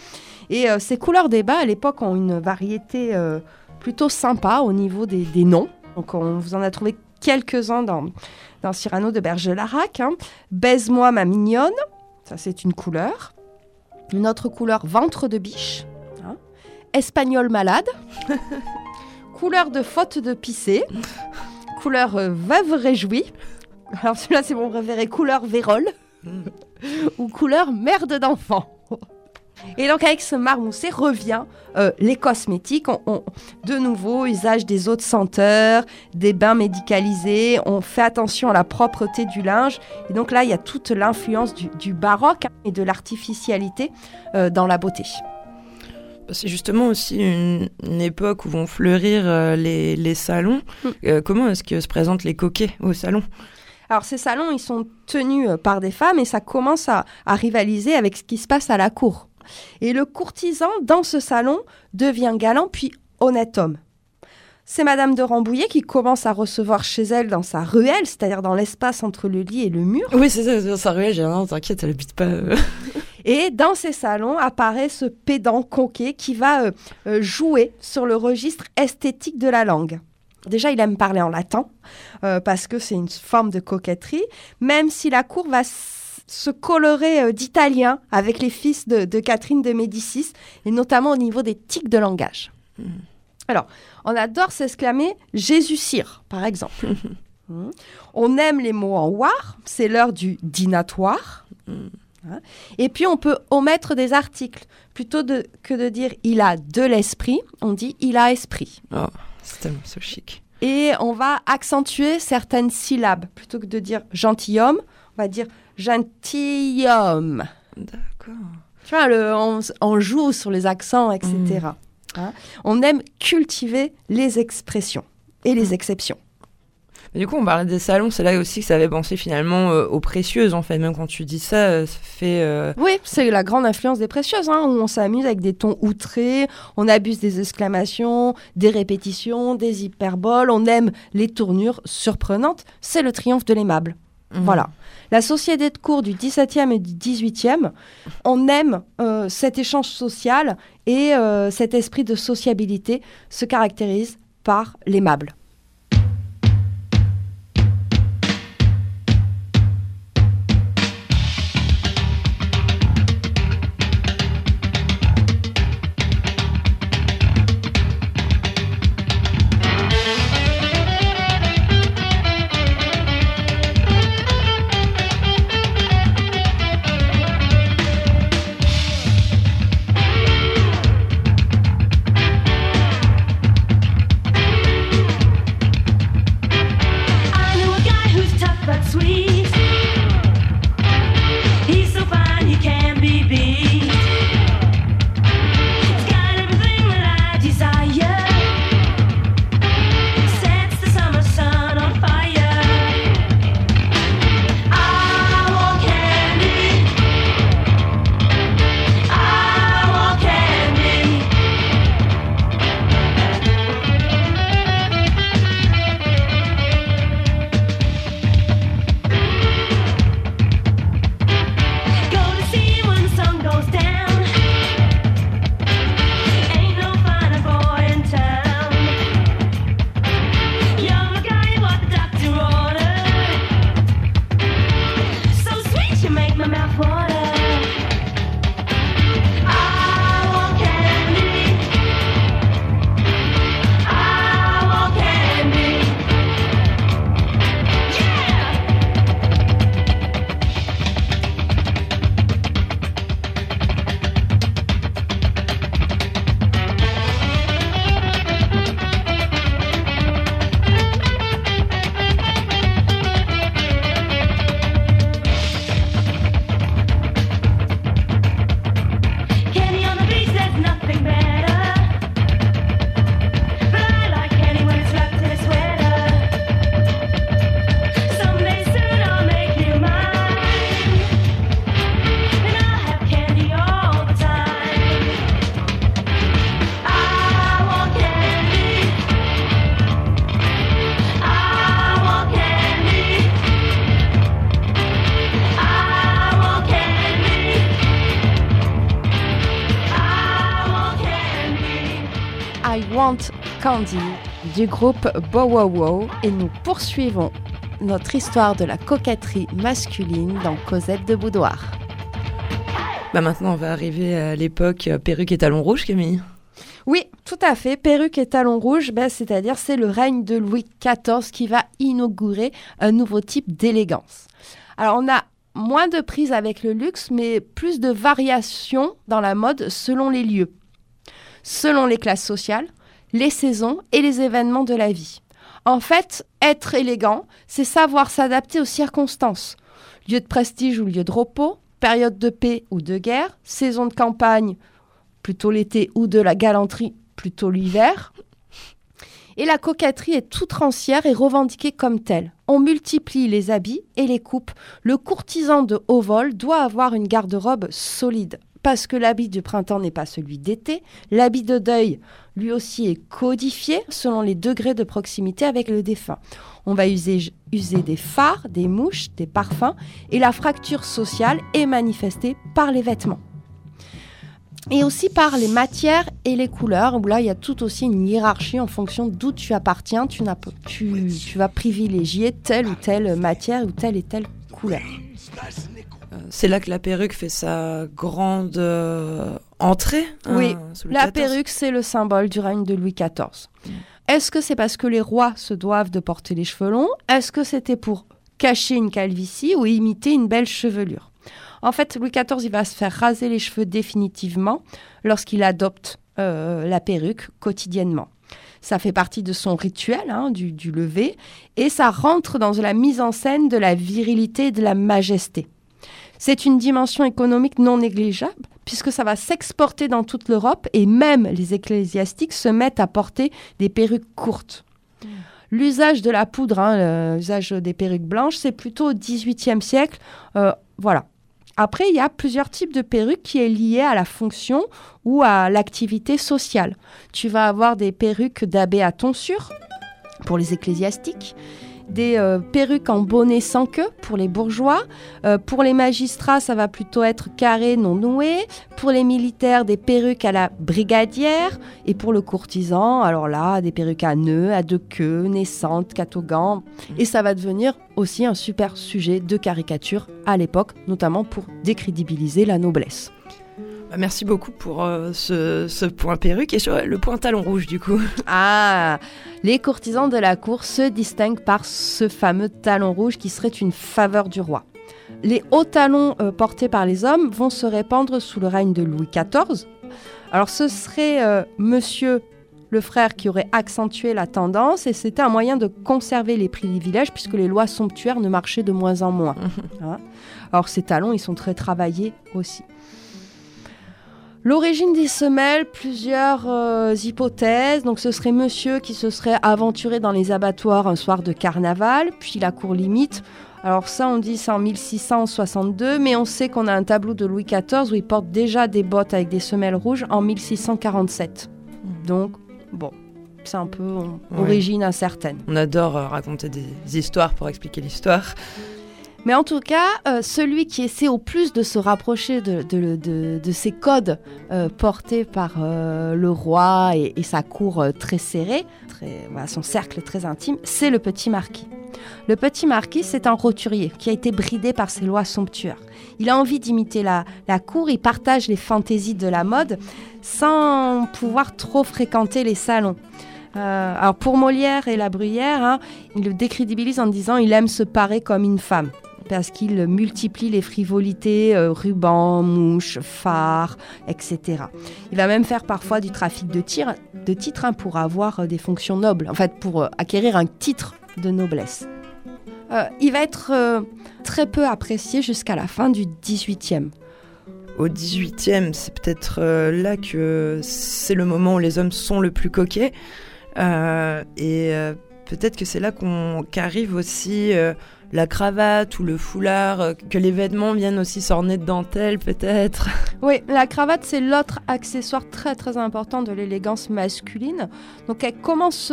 Et euh, ces couleurs des bas, à l'époque, ont une variété euh, plutôt sympa au niveau des, noms. Donc, on vous en a trouvé quelques-uns dans, dans Cyrano de Bergerac. Hein. Baise-moi ma mignonne, ça c'est une couleur. Une autre couleur, ventre de biche. hein. Espagnol malade. [laughs] couleur de faute de pisser. Couleur euh, veuve réjouie. Alors celui-là c'est mon préféré, couleur vérole. [laughs] Ou couleur merde d'enfant. [laughs] Et donc avec ce marmousset revient euh, les cosmétiques. On- on- de nouveau, usage des eaux de senteur, des bains médicalisés. On fait attention à la propreté du linge. Et donc là, il y a toute l'influence du, du baroque et de l'artificialité euh, dans la beauté. C'est justement aussi une, une époque où vont fleurir euh, les, les salons. Mm. Comment est-ce que se présentent les coquets au salon? Alors ces salons, ils sont tenus euh, par des femmes et ça commence à, à rivaliser avec ce qui se passe à la cour. Et le courtisan, dans ce salon, devient galant puis honnête homme. C'est Madame de Rambouillet qui commence à recevoir chez elle dans sa ruelle, c'est-à-dire dans l'espace entre le lit et le mur. Oui, c'est ça, c'est ça, ruelle, j'ai rien, t'inquiète, elle habite pas. euh. [laughs] Et dans ces salons apparaît ce pédant coquet qui va euh, jouer sur le registre esthétique de la langue. Déjà, il aime parler en latin, euh, parce que c'est une forme de coquetterie, même si la cour va se colorer euh, d'italien avec les fils de, de Catherine de Médicis, et notamment au niveau des tics de langage. Alors, on adore s'exclamer Jésus cire, par exemple. Mhm. [laughs] On aime les mots en war, c'est l'heure du dînatoire. Hein. Et puis, on peut omettre des articles. Plutôt de- que de dire il a de l'esprit, on dit il a esprit. Oh, c'est tellement so chic. Et on va accentuer certaines syllabes. Plutôt que de dire gentilhomme, on va dire gentilhomme. D'accord. Tu vois, le- on, on joue sur les accents, etc. Hein. On aime cultiver les expressions et les exceptions. Mais du coup, on parlait des salons, c'est là aussi que ça avait pensé finalement euh, aux précieuses, en fait. Même quand tu dis ça, euh, ça fait. euh, Oui, c'est la grande influence des précieuses, hein, où on s'amuse avec des tons outrés, on abuse des exclamations, des répétitions, des hyperboles, on aime les tournures surprenantes. C'est le triomphe de l'aimable. mhm. Voilà. La société de cours du 17e et du 18e, on aime euh, cet échange social et euh, cet esprit de sociabilité se caractérise par l'aimable. Candy du groupe Bow Wow Wow et nous poursuivons notre histoire de la coquetterie masculine dans Cosette de Boudoir. Bah maintenant, on va arriver à l'époque euh, perruque et talons rouges, Camille. Oui, tout à fait. Perruque et talons rouges, ben, c'est-à-dire c'est le règne de Louis XIV qui va inaugurer un nouveau type d'élégance. Alors on a moins de prise avec le luxe, mais plus de variations dans la mode selon les lieux, selon les classes sociales, les saisons et les événements de la vie. En fait, être élégant, c'est savoir s'adapter aux circonstances. Lieu de prestige ou lieu de repos, période de paix ou de guerre, saison de campagne, plutôt l'été, ou de la galanterie, plutôt l'hiver. Et la coquetterie est toute rancière et revendiquée comme telle. On multiplie les habits et les coupes. Le courtisan de haut vol doit avoir une garde-robe solide. Parce que l'habit du printemps n'est pas celui d'été. L'habit de deuil, lui aussi, est codifié selon les degrés de proximité avec le défunt. On va user, des fards, des mouches, des parfums. Et la fracture sociale est manifestée par les vêtements et aussi par les matières et les couleurs, où là, il y a tout aussi une hiérarchie en fonction d'où tu appartiens. Tu, tu, tu vas privilégier telle ou telle matière ou telle et telle couleur. Euh, C'est là que la perruque fait sa grande euh, entrée. hein, Oui, sous La 14. perruque, c'est le symbole du règne de Louis XIV. Est-ce que c'est parce que les rois se doivent de porter les cheveux longs? Est-ce que c'était pour cacher une calvitie ou imiter une belle chevelure? En fait, Louis XIV, il va se faire raser les cheveux définitivement lorsqu'il adopte euh, la perruque quotidiennement. Ça fait partie de son rituel hein, du, du lever et ça rentre dans la mise en scène de la virilité et de la majesté. C'est une dimension économique non négligeable puisque ça va s'exporter dans toute l'Europe et même les ecclésiastiques se mettent à porter des perruques courtes. L'usage de la poudre, hein, l'usage des perruques blanches, c'est plutôt au XVIIIe siècle. Euh, voilà. Après, il y a plusieurs types de perruques qui est lié à la fonction ou à l'activité sociale. Tu vas avoir des perruques d'abbé à tonsure pour les ecclésiastiques, des euh, perruques en bonnet sans queue pour les bourgeois. Euh, pour les magistrats, ça va plutôt être carré, non noué. Pour les militaires, des perruques à la brigadière. Et pour le courtisan, alors là, des perruques à nœuds, à deux queues, naissantes, catogan. Et ça va devenir aussi un super sujet de caricature à l'époque, notamment pour décrédibiliser la noblesse. Bah, Merci beaucoup pour euh, ce, ce point perruque et sur le point talon rouge du coup. [laughs] Ah, les courtisans de la cour se distinguent par ce fameux talon rouge qui serait une faveur du roi. Les hauts talons euh, portés par les hommes vont se répandre sous le règne de Louis XIV. Alors ce serait euh, Monsieur le frère qui aurait accentué la tendance et c'était un moyen de conserver les privilèges puisque les lois somptuaires ne marchaient de moins en moins. [laughs] Hein. Alors ces talons, ils sont très travaillés aussi. L'origine des semelles, plusieurs euh, hypothèses. Donc, ce serait monsieur qui se serait aventuré dans les abattoirs un soir de carnaval, puis la cour limite. Alors, ça, on dit c'est en 1662, mais on sait qu'on a un tableau de Louis XIV où il porte déjà des bottes avec des semelles rouges en 1647. Donc, bon, c'est un peu on- Ouais. origine incertaine. On adore euh, raconter des histoires pour expliquer l'histoire. Mais en tout cas, euh, celui qui essaie au plus de se rapprocher de, de- ces codes euh, portés par euh, le roi et, sa cour très serrée, son cercle très intime, c'est le petit marquis. Le petit marquis, c'est un roturier qui a été bridé par ses lois somptuaires. Il a envie d'imiter la, cour, il partage les fantaisies de la mode sans pouvoir trop fréquenter les salons. Alors pour Molière et La Bruyère, hein, il le décrédibilise en disant il aime se parer comme une femme parce qu'il multiplie les frivolités, euh, rubans, mouches, phares, etc. Il va même faire parfois du trafic de, titres hein, pour avoir euh, des fonctions nobles, en fait pour euh, acquérir un titre de noblesse. Il va être très peu apprécié jusqu'à la fin du 18e. Au 18e, c'est peut-être là que c'est le moment où les hommes sont le plus coquets. Et peut-être que c'est là qu'on qu'arrive aussi la cravate ou le foulard, euh, que les vêtements viennent aussi s'orner de dentelle peut-être. [laughs] Oui, la cravate, c'est l'autre accessoire très très important de l'élégance masculine. Donc elle commence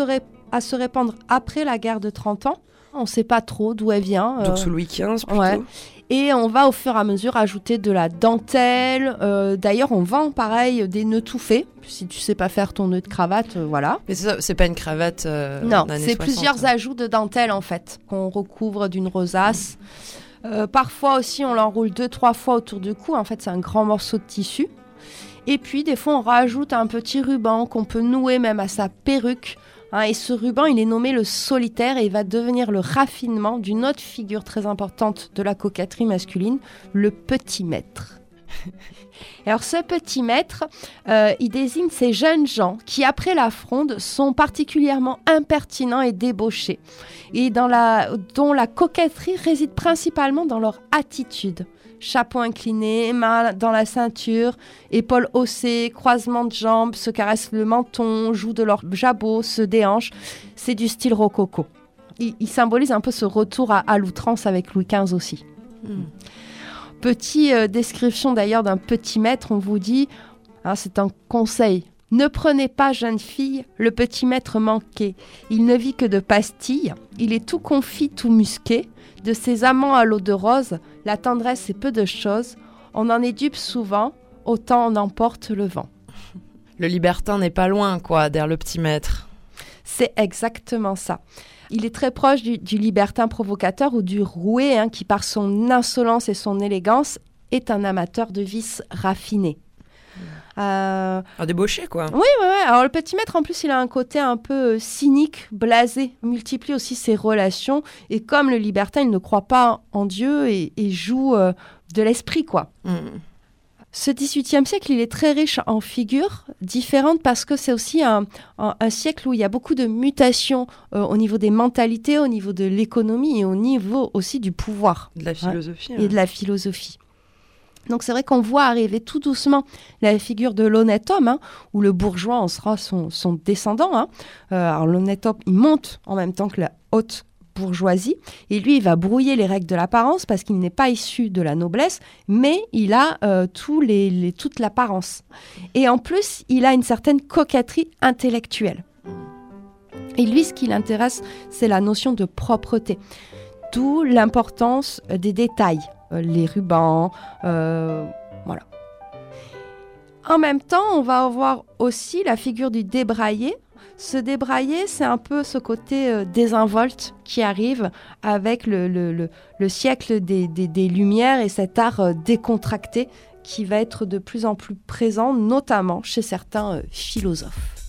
à se répandre après la guerre de 30 ans. On ne sait pas trop d'où elle vient. euh, Donc sous Louis XV plutôt. ouais. Et on va au fur et à mesure ajouter de la dentelle. Euh, D'ailleurs, on vend pareil des nœuds tout faits. Si tu sais pas faire ton nœud de cravate, euh, voilà. Mais c'est pas une cravate. euh, Non, c'est 60, plusieurs hein. ajouts de dentelle en fait, qu'on recouvre d'une rosace. Parfois aussi, on l'enroule deux, trois fois autour du cou. En fait, c'est un grand morceau de tissu. Et puis, des fois, on rajoute un petit ruban qu'on peut nouer même à sa perruque. Hein. et ce ruban, il est nommé le solitaire et va devenir le raffinement d'une autre figure très importante de la coquetterie masculine, le petit maître. [laughs] Alors ce petit maître, euh, il désigne ces jeunes gens qui, après la fronde, sont particulièrement impertinents et débauchés, et dont la coquetterie réside principalement dans leur attitude. Chapeau incliné, main dans la ceinture, épaules haussées, croisement de jambes, se caressent le menton, jouent de leur jabot, se déhanchent. C'est du style rococo. Il, il symbolise un peu ce retour à, à l'outrance avec Louis XV aussi. Hmm. Petite euh, description d'ailleurs d'un petit maître, on vous dit, hein, c'est un conseil. Ne prenez pas, jeune fille, le petit maître manqué. Il ne vit que de pastilles. Il est tout confit, tout musqué. De ses amants à l'eau de rose, la tendresse est peu de choses. On en est dupe souvent, autant en emporte le vent. [laughs] Le libertin n'est pas loin, quoi, derrière le petit maître. C'est exactement ça. Il est très proche du, du libertin provocateur ou du roué hein, qui, par son insolence et son élégance, est un amateur de vices raffinés. Euh, Un débauché, quoi. oui, oui, oui. Alors le petit maître, en plus, il a un côté un peu euh, cynique, blasé, multiplie aussi ses relations. Et comme le libertin, il ne croit pas en Dieu et, et joue euh, de l'esprit, quoi. Hmm. Ce XVIIIe siècle, il est très riche en figures différentes parce que c'est aussi un, un- un siècle où il y a beaucoup de mutations euh, au niveau des mentalités, au niveau de l'économie et au niveau aussi du pouvoir De la philosophie. et de la philosophie. Donc c'est vrai qu'on voit arriver tout doucement la figure de l'honnête homme, hein, où le bourgeois en sera son, descendant. hein. Euh, alors l'honnête homme, il monte en même temps que la haute bourgeoisie, et lui, il va brouiller les règles de l'apparence parce qu'il n'est pas issu de la noblesse, mais il a euh, toute l'apparence. Et en plus, il a une certaine coquetterie intellectuelle. Et lui, ce qui l'intéresse, c'est la notion de propreté. D'où l'importance des détails, euh, les rubans, euh, voilà. En même temps, on va avoir aussi la figure du débraillé. Ce débraillé, c'est un peu ce côté euh, désinvolte qui arrive avec le, le- le- le siècle des, Lumières et cet art décontracté qui va être de plus en plus présent, notamment chez certains philosophes.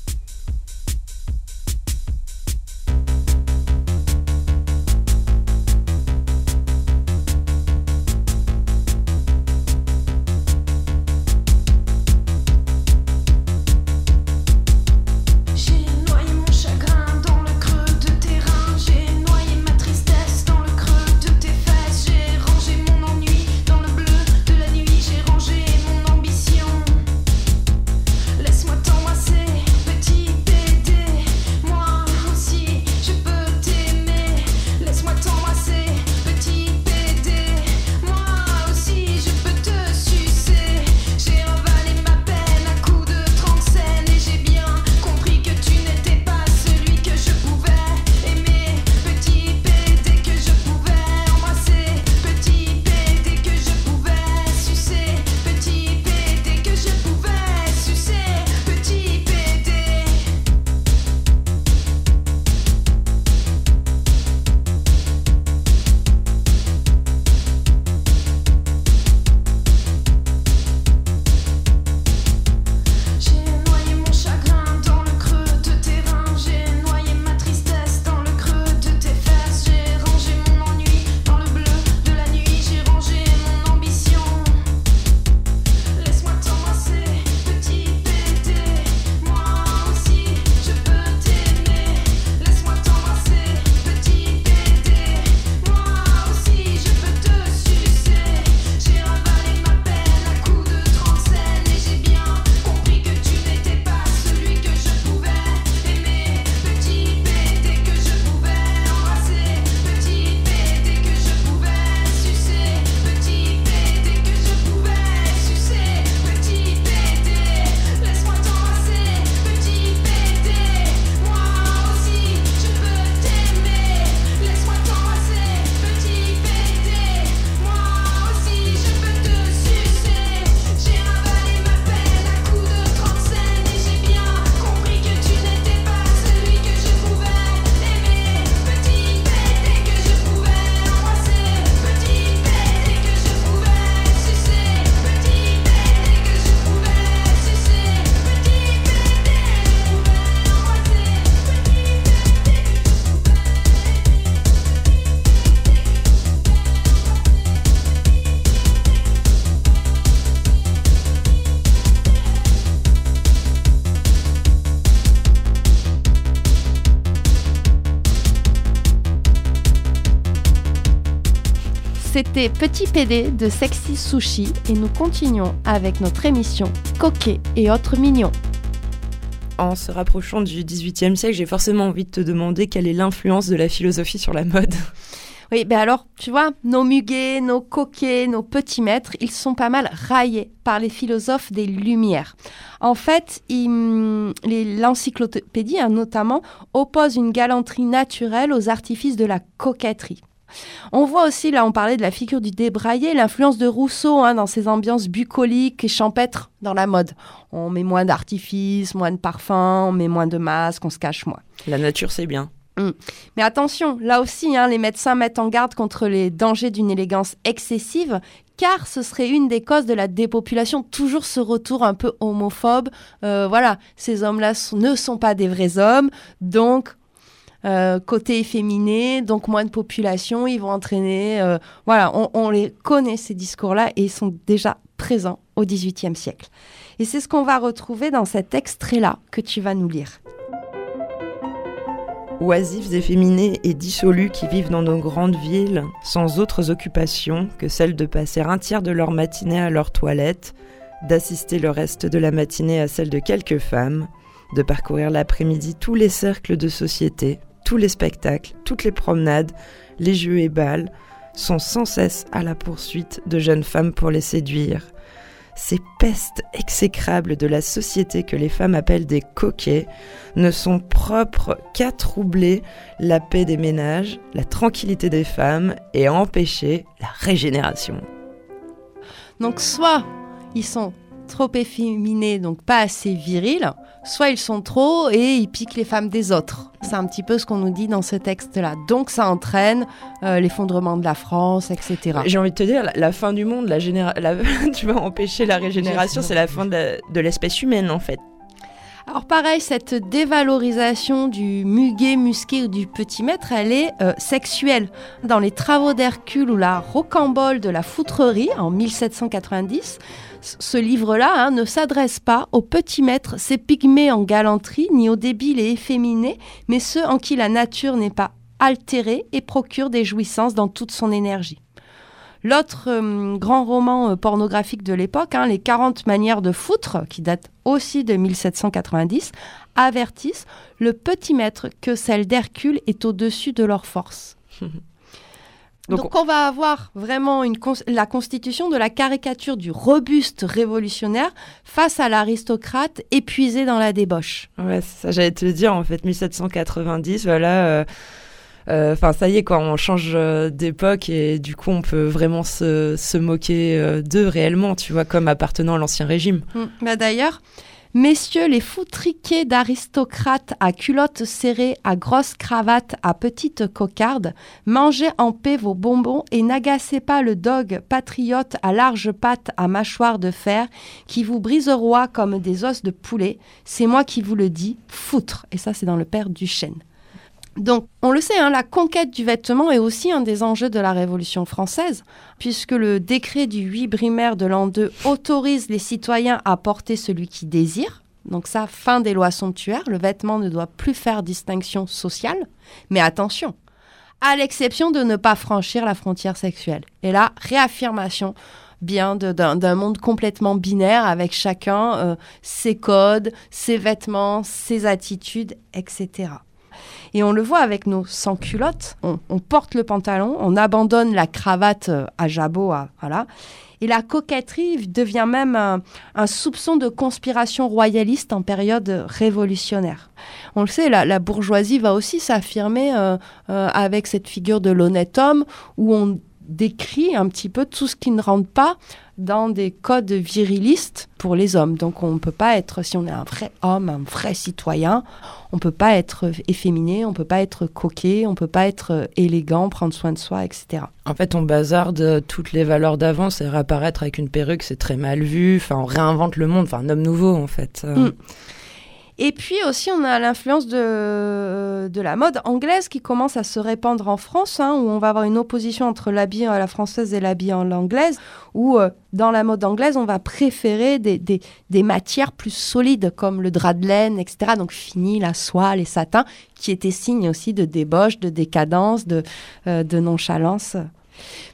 C'était Petit PD de Sexy Sushi et nous continuons avec notre émission Coquet et autres mignons. En se rapprochant du XVIIIe siècle, j'ai forcément envie de te demander quelle est l'influence de la philosophie sur la mode. [laughs] Oui, ben alors, tu vois, nos muguets, nos coquets, nos petits maîtres, ils sont pas mal raillés par les philosophes des Lumières. En fait, l'encyclopédie, hein, notamment, oppose une galanterie naturelle aux artifices de la coquetterie. On voit aussi, là, on parlait de la figure du débraillé, l'influence de Rousseau hein, dans ses ambiances bucoliques et champêtres dans la mode. On met moins d'artifices, moins de parfums, on met moins de masques, on se cache moins. La nature, c'est bien. Mais attention, là aussi, hein, les médecins mettent en garde contre les dangers d'une élégance excessive, car ce serait une des causes de la dépopulation. Toujours ce retour un peu homophobe. Euh, voilà, ces hommes-là ne sont pas des vrais hommes, donc euh, côté efféminé, donc moins de population, ils vont entraîner. euh, voilà, on, on les connaît ces discours-là et ils sont déjà présents au XVIIIe siècle. Et c'est ce qu'on va retrouver dans cet extrait-là que tu vas nous lire. Oisifs, efféminés et dissolus qui vivent dans nos grandes villes, sans autres occupations que celle de passer un tiers de leur matinée à leur toilette, d'assister le reste de la matinée à celle de quelques femmes, de parcourir l'après-midi tous les cercles de société, tous les spectacles, toutes les promenades, les jeux et bals, sont sans cesse à la poursuite de jeunes femmes pour les séduire. Ces pestes exécrables de la société que les femmes appellent des coquets ne sont propres qu'à troubler la paix des ménages, la tranquillité des femmes et empêcher la régénération. Donc soit ils sont trop efféminés, donc pas assez virils, soit ils sont trop et ils piquent les femmes des autres. C'est un petit peu ce qu'on nous dit dans ce texte-là. Donc ça entraîne euh, l'effondrement de la France, etc. J'ai envie de te dire, la, la fin du monde, la généra- la- [laughs] tu vas empêcher la régénération, c'est la fin de l'espèce humaine en fait. Alors pareil, cette dévalorisation du muguet, musqué ou du petit maître, elle est euh, sexuelle. Dans les travaux d'Hercule ou la rocambole de la foutrerie en 1790, c- ce livre-là hein, ne s'adresse pas aux petits maîtres, ces pygmées en galanterie, ni aux débiles et efféminés, mais ceux en qui la nature n'est pas altérée et procure des jouissances dans toute son énergie. L'autre euh, grand roman euh, pornographique de l'époque, hein, Les 40 manières de foutre, qui date aussi de 1790, avertissent le petit maître que celle d'Hercule est au-dessus de leur force. [laughs] Donc, Donc, on va avoir vraiment une cons- la constitution de la caricature du robuste révolutionnaire face à l'aristocrate épuisé dans la débauche. Ouais, ça, j'allais te le dire en fait, 1790, voilà. euh, euh, Enfin, ça y est, quoi, on change euh, d'époque et du coup, on peut vraiment se, se moquer euh, d'eux réellement, tu vois, comme appartenant à l'ancien régime. Mm. Bah D'ailleurs, messieurs les foutriquets d'aristocrates à culottes serrées, à grosses cravates, à petites cocardes, mangez en paix vos bonbons et n'agacez pas le dog patriote à larges pattes à mâchoire de fer qui vous brisera comme des os de poulet. C'est moi qui vous le dis, foutre. Et ça, c'est dans le père Duchesne. Donc, on le sait, hein, la conquête du vêtement est aussi un des enjeux de la Révolution française, puisque le décret du 8 Brumaire de l'an 2 autorise les citoyens à porter celui qui désire. Donc ça, fin des lois somptuaires, le vêtement ne doit plus faire distinction sociale. Mais attention, à l'exception de ne pas franchir la frontière sexuelle. Et là, réaffirmation bien d'un monde complètement binaire avec chacun euh, ses codes, ses vêtements, ses attitudes, etc. Et on le voit avec nos sans-culottes. On, on porte le pantalon, on abandonne la cravate euh, à jabot, à- voilà. Et la coquetterie devient même un, un soupçon de conspiration royaliste en période révolutionnaire. On le sait, la, la bourgeoisie va aussi s'affirmer euh, euh, avec cette figure de l'honnête homme où on décrit un petit peu tout ce qui ne rentre pas dans des codes virilistes pour les hommes. Donc on ne peut pas être, si on est un vrai homme, un vrai citoyen, on peut pas être efféminé, on peut pas être coquet, on peut pas être élégant, prendre soin de soi, etc. En fait, on bazarde toutes les valeurs d'avant, c'est réapparaître avec une perruque, c'est très mal vu. Enfin, on réinvente le monde, enfin, un homme nouveau, en fait. Euh, Mm. Et puis aussi, on a l'influence de, la mode anglaise qui commence à se répandre en France, hein, où on va avoir une opposition entre l'habit à la française et l'habit à l'anglaise, où euh, dans la mode anglaise, on va préférer des, matières plus solides comme le drap de laine, etc. Donc fini, la soie, les satins, qui étaient signes aussi de débauche, de décadence, de, euh, nonchalance.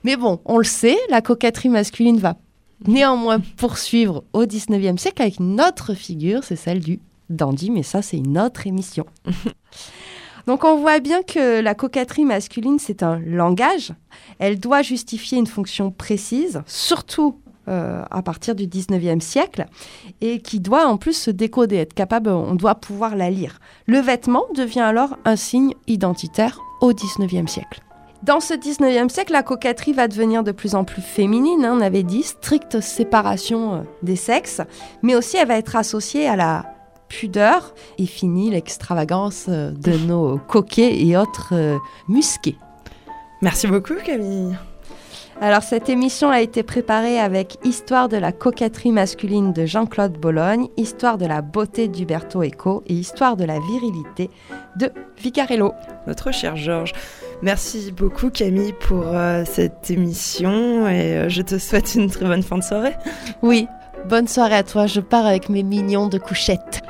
Mais bon, on le sait, la coquetterie masculine va néanmoins poursuivre au 19e siècle avec une autre figure, c'est celle du dandy, mais ça c'est une autre émission. [laughs] Donc on voit bien que la coquetterie masculine, c'est un langage. Elle doit justifier une fonction précise, surtout euh, à partir du 19e siècle, et qui doit en plus se décoder, être capable, on doit pouvoir la lire. Le vêtement devient alors un signe identitaire au 19e siècle. Dans ce 19e siècle, la coquetterie va devenir de plus en plus féminine, hein, on avait dit, stricte séparation euh, des sexes, mais aussi elle va être associée à la pudeur et fini l'extravagance euh, de [laughs] nos coquets et autres euh, musqués. Merci beaucoup Camille. Alors cette émission a été préparée avec Histoire de la coquetterie masculine de Jean-Claude Bologne, Histoire de la beauté d'Uberto Eco et Histoire de la virilité de Vicarello. Notre cher Georges. Merci beaucoup Camille pour euh, cette émission et euh, je te souhaite une très bonne fin de soirée. Oui, bonne soirée à toi, je pars avec mes mignons de couchette.